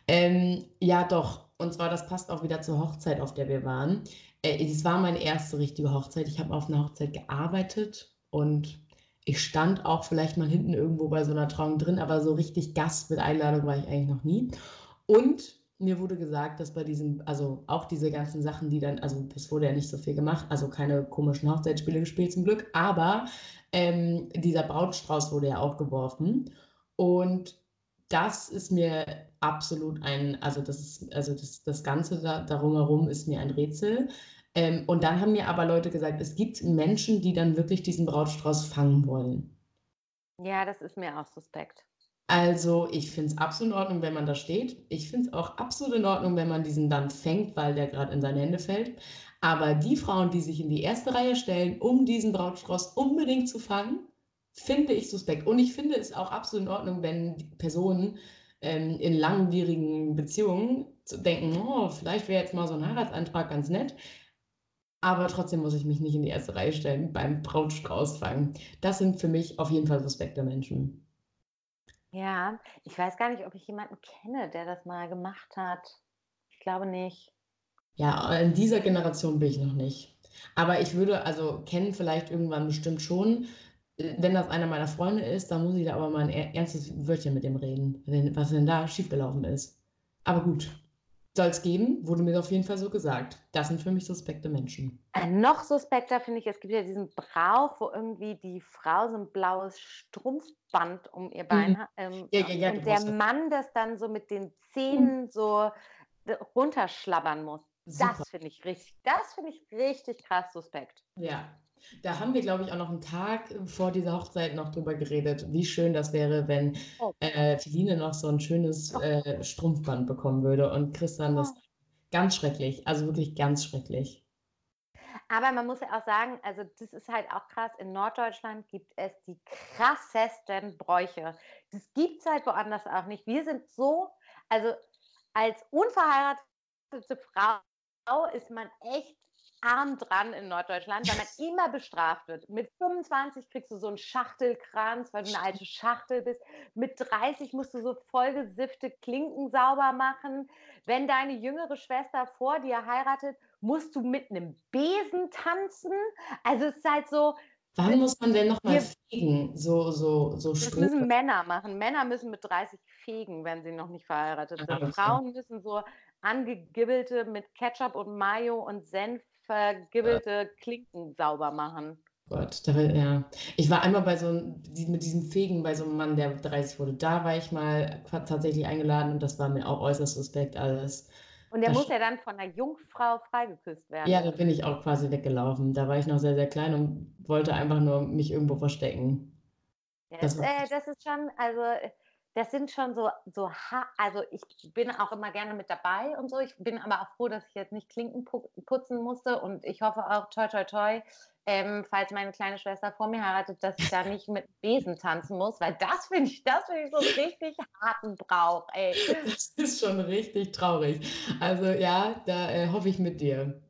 Ähm, ja, doch. Und zwar, das passt auch wieder zur Hochzeit, auf der wir waren. Äh, es war meine erste richtige Hochzeit. Ich habe auf einer Hochzeit gearbeitet und ich stand auch vielleicht mal hinten irgendwo bei so einer Trauung drin, aber so richtig Gast mit Einladung war ich eigentlich noch nie. Und mir wurde gesagt, dass bei diesem, also auch diese ganzen Sachen, die dann, also es wurde ja nicht so viel gemacht, also keine komischen Hochzeitsspiele gespielt zum Glück, aber ähm, dieser Brautstrauß wurde ja auch geworfen. Und das ist mir absolut ein, also das ist, also das, das Ganze da, darum herum ist mir ein Rätsel. Ähm, und dann haben mir aber Leute gesagt, es gibt Menschen, die dann wirklich diesen Brautstrauß fangen wollen. Ja, das ist mir auch suspekt. Also ich finde es absolut in Ordnung, wenn man da steht. Ich finde es auch absolut in Ordnung, wenn man diesen dann fängt, weil der gerade in seine Hände fällt. Aber die Frauen, die sich in die erste Reihe stellen, um diesen Brautstrauß unbedingt zu fangen, finde ich suspekt. Und ich finde es auch absolut in Ordnung, wenn Personen ähm, in langwierigen Beziehungen denken, oh, vielleicht wäre jetzt mal so ein Heiratsantrag ganz nett. Aber trotzdem muss ich mich nicht in die erste Reihe stellen beim Brautstrauß fangen. Das sind für mich auf jeden Fall suspekte Menschen. Ja, ich weiß gar nicht, ob ich jemanden kenne, der das mal gemacht hat. Ich glaube nicht. Ja, in dieser Generation bin ich noch nicht. Aber ich würde, also kennen vielleicht irgendwann bestimmt schon. Äh, Wenn das einer meiner Freunde ist, dann muss ich da aber mal ein er- ernstes Wörtchen mit dem reden, was denn da schiefgelaufen ist. Aber gut, soll es geben, wurde mir auf jeden Fall so gesagt. Das sind für mich suspekte Menschen. Äh, noch suspekter finde ich, es gibt ja diesen Brauch, wo irgendwie die Frau so ein blaues Strumpfband um ihr Bein Mhm. hat. Ähm, Ja, ja, ja, und der. Mann das dann so mit den Zähnen so d- runterschlabbern muss. Super. Das finde ich richtig, das finde ich richtig krass suspekt. Ja, da haben wir, glaube ich, auch noch einen Tag vor dieser Hochzeit noch drüber geredet, wie schön das wäre, wenn Oh. äh, Feline noch so ein schönes äh, Strumpfband bekommen würde und Christian das ganz schrecklich, also wirklich ganz schrecklich. Aber man muss ja auch sagen, also das ist halt auch krass, in Norddeutschland gibt es die krassesten Bräuche. Das gibt es halt woanders auch nicht. Wir sind so, also als unverheiratete Frau ist man echt arm dran in Norddeutschland, weil man <laughs> immer bestraft wird. Mit 25 kriegst du so einen Schachtelkranz, weil du eine alte Schachtel bist. Mit 30 musst du so vollgesiffte Klinken sauber machen. Wenn deine jüngere Schwester vor dir heiratet, musst du mit einem Besen tanzen. Also es ist halt so, Wann muss man denn nochmal fegen? So, so, so Das Stroh. müssen Männer machen. Männer müssen mit 30 fegen, wenn sie noch nicht verheiratet sind. Frauen müssen so angegibbelte mit Ketchup und Mayo und Senf vergibbelte Klinken sauber machen. Gott, da, ja. Ich war einmal bei so einem, mit diesem Fegen bei so einem Mann, der 30 wurde. Da war ich mal tatsächlich eingeladen und das war mir auch äußerst suspekt alles. Und der Das muss ja dann von einer Jungfrau freigeküsst werden. Ja, da bin ich auch quasi weggelaufen. Da war ich noch sehr, sehr klein und wollte einfach nur mich irgendwo verstecken. Ja, Das das, äh, das ist schon, also das sind schon so, so ha also ich bin auch immer gerne mit dabei und so. Ich bin aber auch froh, dass ich jetzt nicht Klinken pu putzen musste und ich hoffe auch, toi toi toi, ähm, falls meine kleine Schwester vor mir heiratet, dass ich da <laughs> nicht mit Besen tanzen muss, weil das finde ich, das finde ich so richtig harten Brauch, ey. Das ist schon richtig traurig. Also ja, da äh, hoffe ich mit dir.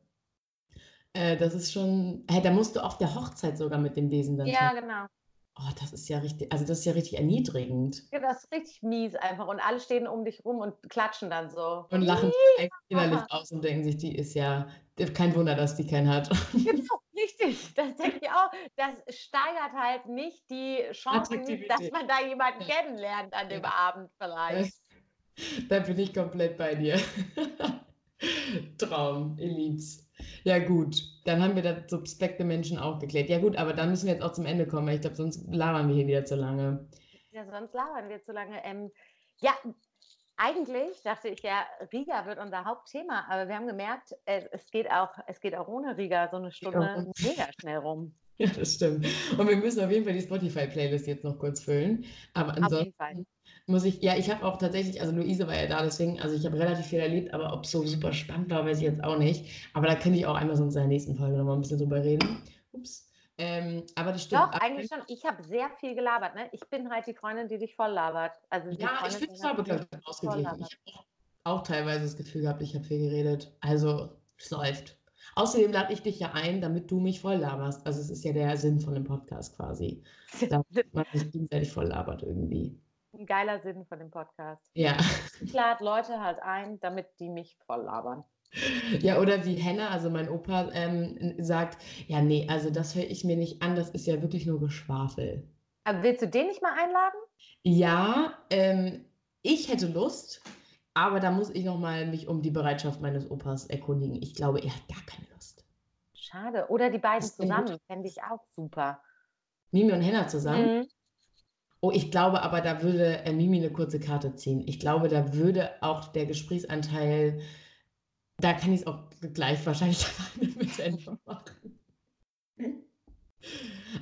Äh, das ist schon, hey, da musst du auf der Hochzeit sogar mit dem Besen dann Ja, tanzen. genau. Oh, das ist ja richtig, also das ist ja richtig erniedrigend. Ja, das ist richtig mies einfach und alle stehen um dich rum und klatschen dann so. Und lachen sich innerlich aus und denken sich, die ist ja, kein Wunder, dass die keinen hat. <laughs> Genau, richtig. Das denke ich auch. Das steigert halt nicht die Chancen, dass man da jemanden Ja. kennenlernt an dem Ja. Abend vielleicht. Da bin ich komplett bei dir. <laughs> Traum, Liebs. Ja, gut, dann haben wir das suspekte Menschen auch geklärt. Ja, gut, aber dann müssen wir jetzt auch zum Ende kommen, weil ich glaube, sonst labern wir hier wieder zu lange. Ja, sonst labern wir zu lange. Ähm, ja, eigentlich dachte ich ja, Riga wird unser Hauptthema, aber wir haben gemerkt, äh, es, geht auch, es geht auch ohne Riga so eine Stunde ohne. mega schnell rum. <laughs> Ja, das stimmt. Und wir müssen auf jeden Fall die Spotify-Playlist jetzt noch kurz füllen. Aber Auf jeden ansonsten Fall. Muss ich, ja, ich habe auch tatsächlich, also Luise war ja da, deswegen, also ich habe relativ viel erlebt, aber ob es so super spannend war, weiß ich jetzt auch nicht. Aber da könnte ich auch einmal sonst in der nächsten Folge nochmal ein bisschen drüber reden. Ups. Ähm, aber das stimmt. Doch, eigentlich schon. Ich habe sehr viel gelabert. Ne? Ich bin halt die Freundin, die dich voll labert. Also Ja, ich Freundin, finde die es aber, glaube ich, ausgeglichen. Ich habe auch, teilweise das Gefühl gehabt, ich habe viel geredet. Also, es läuft. Außerdem lade ich dich ja ein, damit du mich voll laberst. Also, es ist ja der Sinn von dem Podcast quasi. <laughs> Damit man sich gegenseitig voll labert irgendwie. Ein geiler Sinn von dem Podcast. Ja. Ich lade Leute halt ein, damit die mich voll labern. Ja, oder wie Henna, also mein Opa, ähm, sagt, ja, nee, also das höre ich mir nicht an, das ist ja wirklich nur Geschwafel. Aber willst du den nicht mal einladen? Ja, ähm, ich hätte Lust, aber da muss ich nochmal mich um die Bereitschaft meines Opas erkundigen. Ich glaube, er hat gar keine Lust. Schade. Oder die beiden zusammen. Fände ich auch super. Mimi und Henna zusammen. Mhm. Oh, ich glaube aber, da würde äh, Mimi eine kurze Karte ziehen. Ich glaube, da würde auch der Gesprächsanteil, da kann ich es auch gleich wahrscheinlich alleine <laughs> mit Ende machen.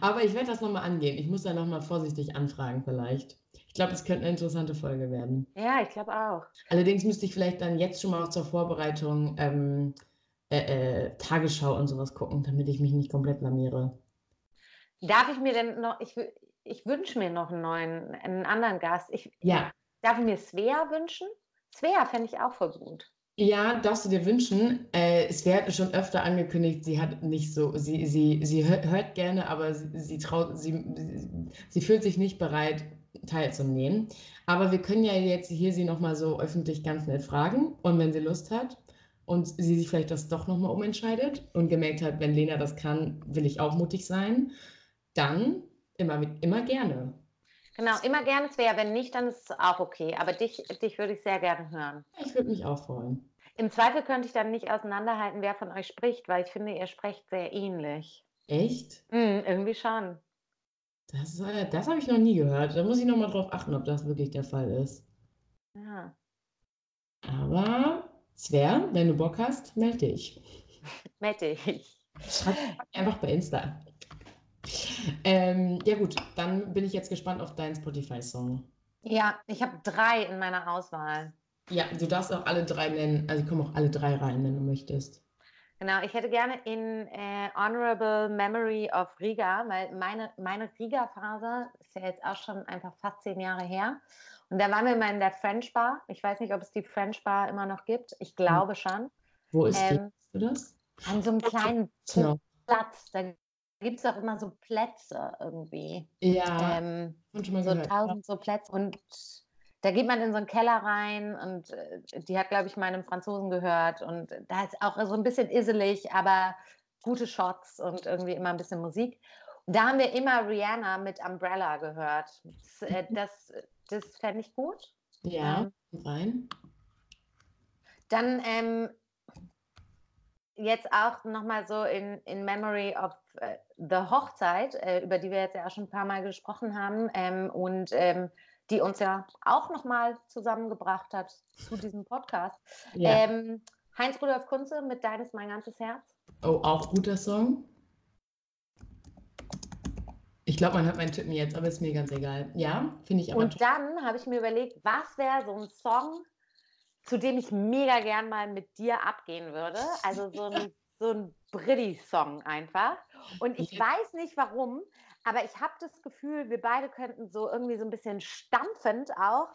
Aber ich werde das nochmal angehen. Ich muss da nochmal vorsichtig anfragen vielleicht. Ich glaube, es könnte eine interessante Folge werden. Ja, ich glaube auch. Allerdings müsste ich vielleicht dann jetzt schon mal zur Vorbereitung ähm, äh, äh, Tagesschau und sowas gucken, damit ich mich nicht komplett blamiere. Darf ich mir denn noch, ich, ich wünsche mir noch einen neuen, einen anderen Gast. Ich, Ja, Darf ich mir Svea wünschen? Svea fände ich auch voll gut. Ja, darfst du dir wünschen. Äh, es wird schon öfter angekündigt, sie hat nicht so, sie, sie, sie hört, gerne, aber sie, sie traut, sie, sie fühlt sich nicht bereit, teilzunehmen. Aber wir können ja jetzt hier sie nochmal so öffentlich ganz nett fragen. Und wenn sie Lust hat und sie sich vielleicht das doch nochmal umentscheidet und gemerkt hat, wenn Lena das kann, will ich auch mutig sein, dann immer, immer gerne. Genau, immer gerne Svea. Wenn nicht, dann ist es auch okay. Aber dich, dich würde ich sehr gerne hören. Ich würde mich auch freuen. Im Zweifel könnte ich dann nicht auseinanderhalten, wer von euch spricht, weil ich finde, ihr sprecht sehr ähnlich. Echt? Hm, irgendwie schon. Das, äh, das habe ich noch nie gehört. Da muss ich nochmal drauf achten, ob das wirklich der Fall ist. Ja. Aber, Sver, wenn du Bock hast, melde dich. <laughs> Mette ich. Schreib einfach bei Insta. Ähm, ja gut, dann bin ich jetzt gespannt auf deinen Spotify-Song. Ja, ich habe drei in meiner Auswahl. Ja, du darfst auch alle drei nennen, also komm auch alle drei rein, wenn du möchtest. Genau, ich hätte gerne in äh, Honorable Memory of Riga, weil meine, meine Riga-Phase ist ja jetzt auch schon einfach fast zehn Jahre her. Und da waren wir mal in der French Bar. Ich weiß nicht, ob es die French Bar immer noch gibt. Ich glaube schon. Wo ist die? Ähm, Weißt du das? an so einem kleinen. Platz. Da gibt es auch immer so Plätze irgendwie. Ja, Ähm, schon mal so gehört. tausend so Plätze. Und da geht man in so einen Keller rein und äh, die hat, glaube ich, meinem Franzosen gehört. Und da ist auch so ein bisschen iselig, aber gute Shots und irgendwie immer ein bisschen Musik. Da haben wir immer Rihanna mit Umbrella gehört. Das, äh, das, das fände ich gut. Ja, Ähm, rein. Dann ähm, jetzt auch nochmal so in, in Memory of äh, the Hochzeit, äh, über die wir jetzt ja auch schon ein paar Mal gesprochen haben ähm, und ähm, die uns ja auch nochmal zusammengebracht hat zu diesem Podcast. Ja. Ähm, Heinz Rudolf Kunze mit Deines mein ganzes Herz. Oh, auch guter Song. Ich glaube, man hört meinen Tippen jetzt, aber ist mir ganz egal. Ja, finde ich aber Und dann habe ich mir überlegt, was wäre so ein Song, zu dem ich mega gern mal mit dir abgehen würde. Also so ein, <laughs> so ein Brilli-Song einfach. Und ich weiß nicht warum, aber ich habe das Gefühl, wir beide könnten so irgendwie so ein bisschen stampfend auch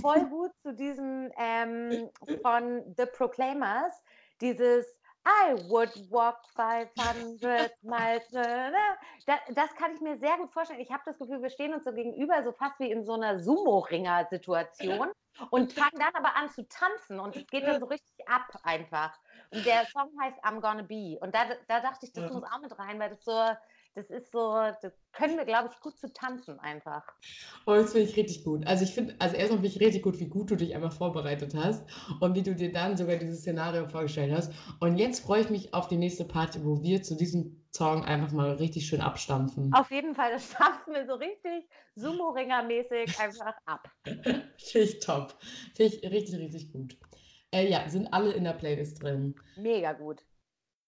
voll <laughs> gut zu diesem ähm, von The Proclaimers, dieses I would walk 500 <laughs> miles. na, na. Da, das kann ich mir sehr gut vorstellen. Ich habe das Gefühl, wir stehen uns so gegenüber, so fast wie in so einer Sumo-Ringer-Situation und fangen dann aber an zu tanzen und es geht dann so richtig ab einfach. Und der Song heißt I'm Gonna Be. Und da, da dachte ich, das muss auch mit rein, weil das so, das ist so, das können wir, glaube ich, gut zu tanzen einfach. Oh, das finde ich richtig gut. Also ich finde, also erstmal finde ich richtig gut, wie gut du dich einmal vorbereitet hast und wie du dir dann sogar dieses Szenario vorgestellt hast. Und jetzt freue ich mich auf die nächste Party, wo wir zu diesem Song einfach mal richtig schön abstampfen. Auf jeden Fall, das schaffen wir so richtig Sumo-Ringer-mäßig einfach ab. <laughs> Finde ich top. Finde ich richtig, richtig gut. Äh, ja, sind alle in der Playlist drin. Mega gut.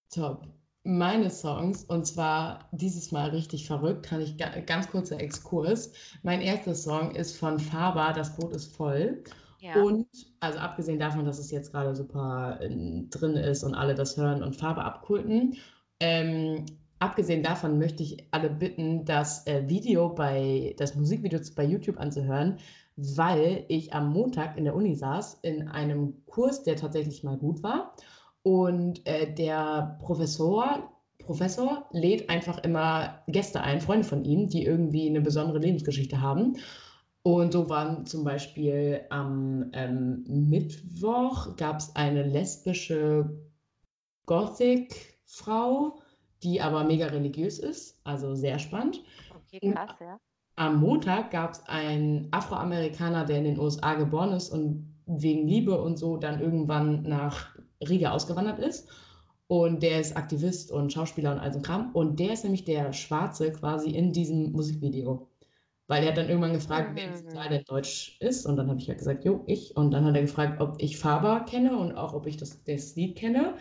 Top. Meine Songs, und zwar dieses Mal richtig verrückt, kann ich ga ganz kurzer Exkurs. Mein erster Song ist von Faber, Das Boot ist voll. Ja. Und, also abgesehen davon, dass es jetzt gerade super äh, drin ist und alle das hören und Farbe abkulten, ähm, abgesehen davon möchte ich alle bitten, das äh, Video bei, das Musikvideo bei YouTube anzuhören, weil ich am Montag in der Uni saß, in einem Kurs, der tatsächlich mal gut war. Und äh, der Professor, Professor lädt einfach immer Gäste ein, Freunde von ihm, die irgendwie eine besondere Lebensgeschichte haben. Und so waren zum Beispiel am ähm, Mittwoch gab es eine lesbische Gothic-Frau, die aber mega religiös ist, also sehr spannend. Okay, krass, ja. Am Montag gab es einen Afroamerikaner, der in den USA geboren ist und wegen Liebe und so dann irgendwann nach Riga ausgewandert ist. Und der ist Aktivist und Schauspieler und all so ein Kram. Und der ist nämlich der Schwarze quasi in diesem Musikvideo. Weil er hat dann irgendwann gefragt, wer Mhm. dieses Jahr denn Deutsch ist. Und dann habe ich ja gesagt, jo, ich. Und dann hat er gefragt, ob ich Faber kenne und auch, ob ich das, das Lied kenne.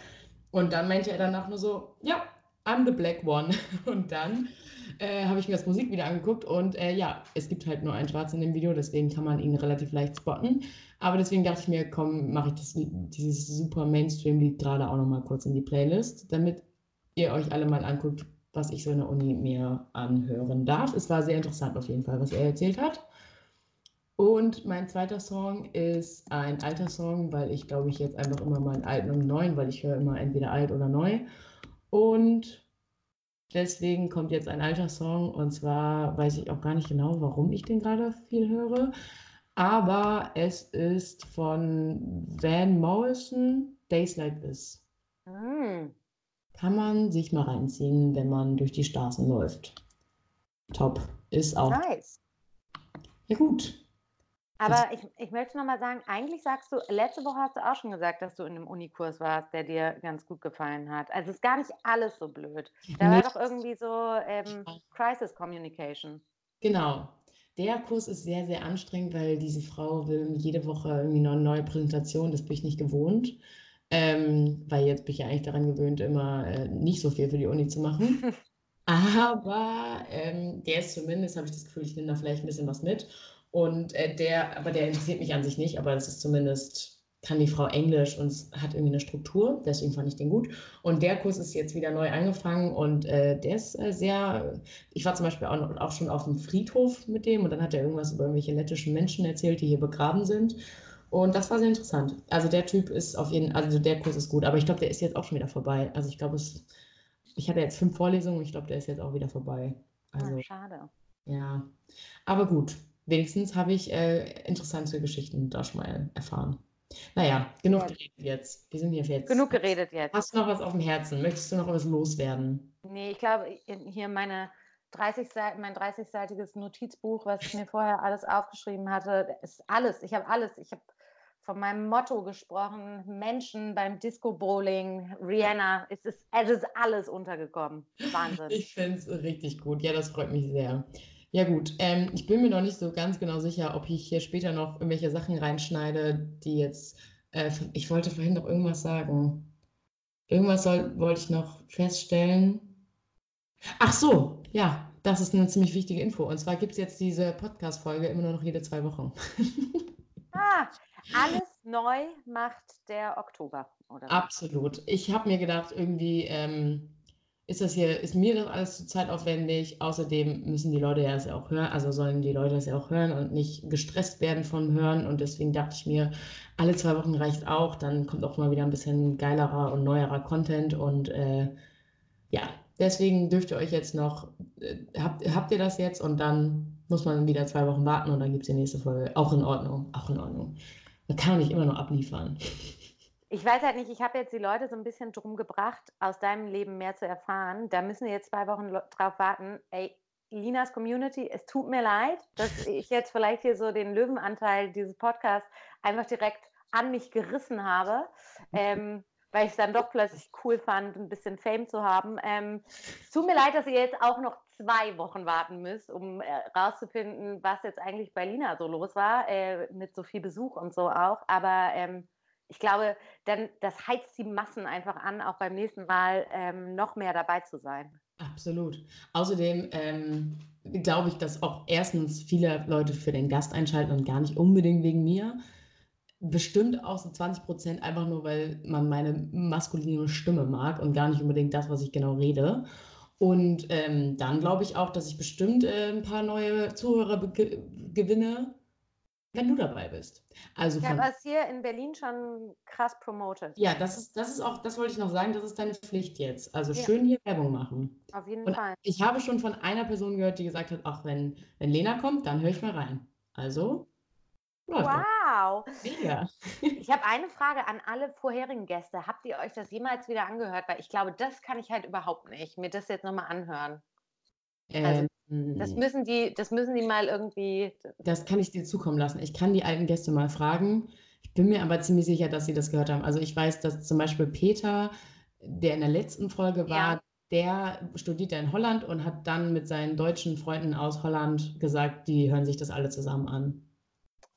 Und dann meinte er danach nur so, ja, I'm the Black One. <laughs> Und dann äh, habe ich mir das Musikvideo angeguckt und äh, ja, es gibt halt nur einen Schwarzen in dem Video, deswegen kann man ihn relativ leicht spotten. Aber deswegen dachte ich mir, komm, mache ich das, dieses super Mainstream-Lied gerade auch nochmal kurz in die Playlist, damit ihr euch alle mal anguckt, was ich so in der Uni mir anhören darf. Es war sehr interessant auf jeden Fall, was er erzählt hat. Und mein zweiter Song ist ein alter Song, weil ich glaube ich jetzt einfach immer mal einen alten und einen neuen, weil ich höre immer entweder alt oder neu. Und deswegen kommt jetzt ein alter Song und zwar weiß ich auch gar nicht genau, warum ich den gerade viel höre. Aber es ist von Van Morrison, Days Like This. Mm. Kann man sich mal reinziehen, wenn man durch die Straßen läuft. Top. Ist auch. Nice. Ja, gut. Aber ich, ich möchte nochmal sagen, eigentlich sagst du, letzte Woche hast du auch schon gesagt, dass du in einem Unikurs warst, der dir ganz gut gefallen hat. Also ist gar nicht alles so blöd. Da war doch irgendwie so ähm, Crisis Communication. Genau. Der Kurs ist sehr, sehr anstrengend, weil diese Frau will jede Woche irgendwie eine neue Präsentation. Das bin ich nicht gewohnt. Ähm, weil jetzt bin ich ja eigentlich daran gewöhnt, immer äh, nicht so viel für die Uni zu machen. <laughs> Aber ähm, der ist zumindest, habe ich das Gefühl, ich nehme da vielleicht ein bisschen was mit. Und äh, der, aber der interessiert mich an sich nicht, aber das ist zumindest, kann die Frau Englisch und es hat irgendwie eine Struktur, deswegen fand ich den gut. Und der Kurs ist jetzt wieder neu angefangen und äh, der ist äh, sehr, ich war zum Beispiel auch, auch schon auf dem Friedhof mit dem und dann hat er irgendwas über irgendwelche lettischen Menschen erzählt, die hier begraben sind. Und das war sehr interessant. Also der Typ ist auf jeden also der Kurs ist gut, aber ich glaube, der ist jetzt auch schon wieder vorbei. Also ich glaube, es, ich hatte jetzt fünf Vorlesungen und ich glaube, der ist jetzt auch wieder vorbei. Also Ah, schade. ja, aber gut. Wenigstens habe ich äh, interessante Geschichten da schon mal erfahren. Naja, genug Ja. geredet jetzt. Wir sind hier jetzt. Genug geredet jetzt. Hast du noch was auf dem Herzen? Möchtest du noch was loswerden? Nee, ich glaube, hier meine 30 Seiten, mein 30-seitiges Notizbuch, was ich mir vorher alles aufgeschrieben hatte, ist alles. Ich habe alles. Ich habe von meinem Motto gesprochen, Menschen beim Disco-Bowling, Rihanna, es ist, es ist alles untergekommen. Wahnsinn. Ich finde es richtig gut. Ja, das freut mich sehr. Ja gut, ähm, ich bin mir noch nicht so ganz genau sicher, ob ich hier später noch irgendwelche Sachen reinschneide, die jetzt, äh, ich wollte vorhin noch irgendwas sagen. Irgendwas soll, wollte ich noch feststellen. Ach so, ja, das ist eine ziemlich wichtige Info. Und zwar gibt es jetzt diese Podcast-Folge immer nur noch jede zwei Wochen. <laughs> ah, alles neu macht der Oktober, oder? Absolut. Ich habe mir gedacht, irgendwie ähm, ist das hier, ist mir das alles zu zeitaufwendig. Außerdem müssen die Leute ja das ja auch hören, also sollen die Leute das ja auch hören und nicht gestresst werden vom Hören. Und deswegen dachte ich mir, alle zwei Wochen reicht auch. Dann kommt auch mal wieder ein bisschen geilerer und neuerer Content. Und äh, ja, deswegen dürft ihr euch jetzt noch, äh, habt, habt ihr das jetzt und dann muss man wieder zwei Wochen warten und dann gibt es die nächste Folge. Auch in Ordnung, auch in Ordnung. Man kann nicht immer nur abliefern. <laughs> Ich weiß halt nicht, ich habe jetzt die Leute so ein bisschen drum gebracht, aus deinem Leben mehr zu erfahren. Da müssen wir jetzt zwei Wochen drauf warten. Ey, Linas Community, es tut mir leid, dass ich jetzt vielleicht hier so den Löwenanteil dieses Podcasts einfach direkt an mich gerissen habe, ähm, weil ich es dann doch plötzlich cool fand, ein bisschen Fame zu haben. Ähm, es tut mir leid, dass ihr jetzt auch noch zwei Wochen warten müsst, um äh, rauszufinden, was jetzt eigentlich bei Lina so los war, äh, mit so viel Besuch und so auch. Aber ähm, ich glaube, dann, das heizt die Massen einfach an, auch beim nächsten Mal ähm, noch mehr dabei zu sein. Absolut. Außerdem ähm, glaube ich, dass auch erstens viele Leute für den Gast einschalten und gar nicht unbedingt wegen mir. Bestimmt auch so 20 Prozent einfach nur, weil man meine maskuline Stimme mag und gar nicht unbedingt das, was ich genau rede. Und ähm, dann glaube ich auch, dass ich bestimmt äh, ein paar neue Zuhörer gewinne, wenn du dabei bist. Also ja, was hier in Berlin schon krass promoted. Ja, das ist, das ist auch, das wollte ich noch sagen, das ist deine Pflicht jetzt. Also ja. schön hier Werbung machen. Auf jeden Und Fall. Ich habe schon von einer Person gehört, die gesagt hat, ach, wenn, wenn Lena kommt, dann höre ich mal rein. Also. Wow. Ja. Ich habe eine Frage an alle vorherigen Gäste. Habt ihr euch das jemals wieder angehört? Weil ich glaube, das kann ich halt überhaupt nicht, mir das jetzt nochmal anhören. Also, das ähm, müssen die, das müssen die mal irgendwie. Das kann ich dir zukommen lassen. Ich kann die alten Gäste mal fragen. Ich bin mir aber ziemlich sicher, dass sie das gehört haben. Also ich weiß, dass zum Beispiel Peter, der in der letzten Folge war, ja. der studiert ja in Holland und hat dann mit seinen deutschen Freunden aus Holland gesagt, die hören sich das alle zusammen an.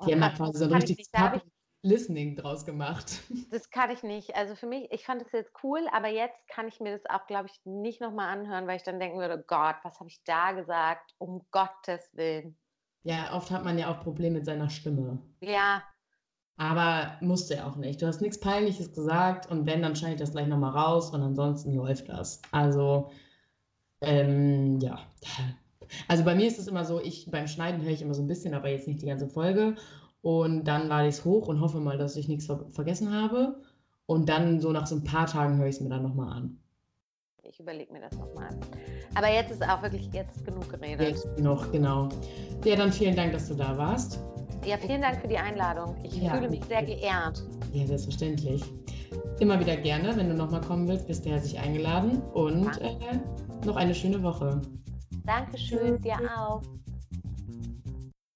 Die oh, haben ja quasi so ein richtig Listening draus gemacht. <laughs> Das kann ich nicht. Also für mich, ich fand es jetzt cool, aber jetzt kann ich mir das auch, glaube ich, nicht nochmal anhören, weil ich dann denken würde, Gott, was habe ich da gesagt? Um Gottes Willen. Ja, oft hat man ja auch Probleme mit seiner Stimme. Ja. Aber musste ja auch nicht. Du hast nichts Peinliches gesagt und wenn, dann schneide ich das gleich nochmal raus und ansonsten läuft das. Also, ähm, ja. <laughs> Also bei mir ist es immer so, ich beim Schneiden höre ich immer so ein bisschen, aber jetzt nicht die ganze Folge. Und dann lade ich es hoch und hoffe mal, dass ich nichts ver vergessen habe. Und dann so nach so ein paar Tagen höre ich es mir dann nochmal an. Ich überlege mir das nochmal. Aber jetzt ist auch wirklich jetzt genug geredet. Jetzt noch, genau. Ja, dann vielen Dank, dass du da warst. Ja, vielen Dank für die Einladung. Ich ja, fühle mich sehr geehrt. Ja, selbstverständlich. Immer wieder gerne, wenn du nochmal kommen willst, bist du herzlich eingeladen. Und äh, noch eine schöne Woche. Dankeschön, dir auch.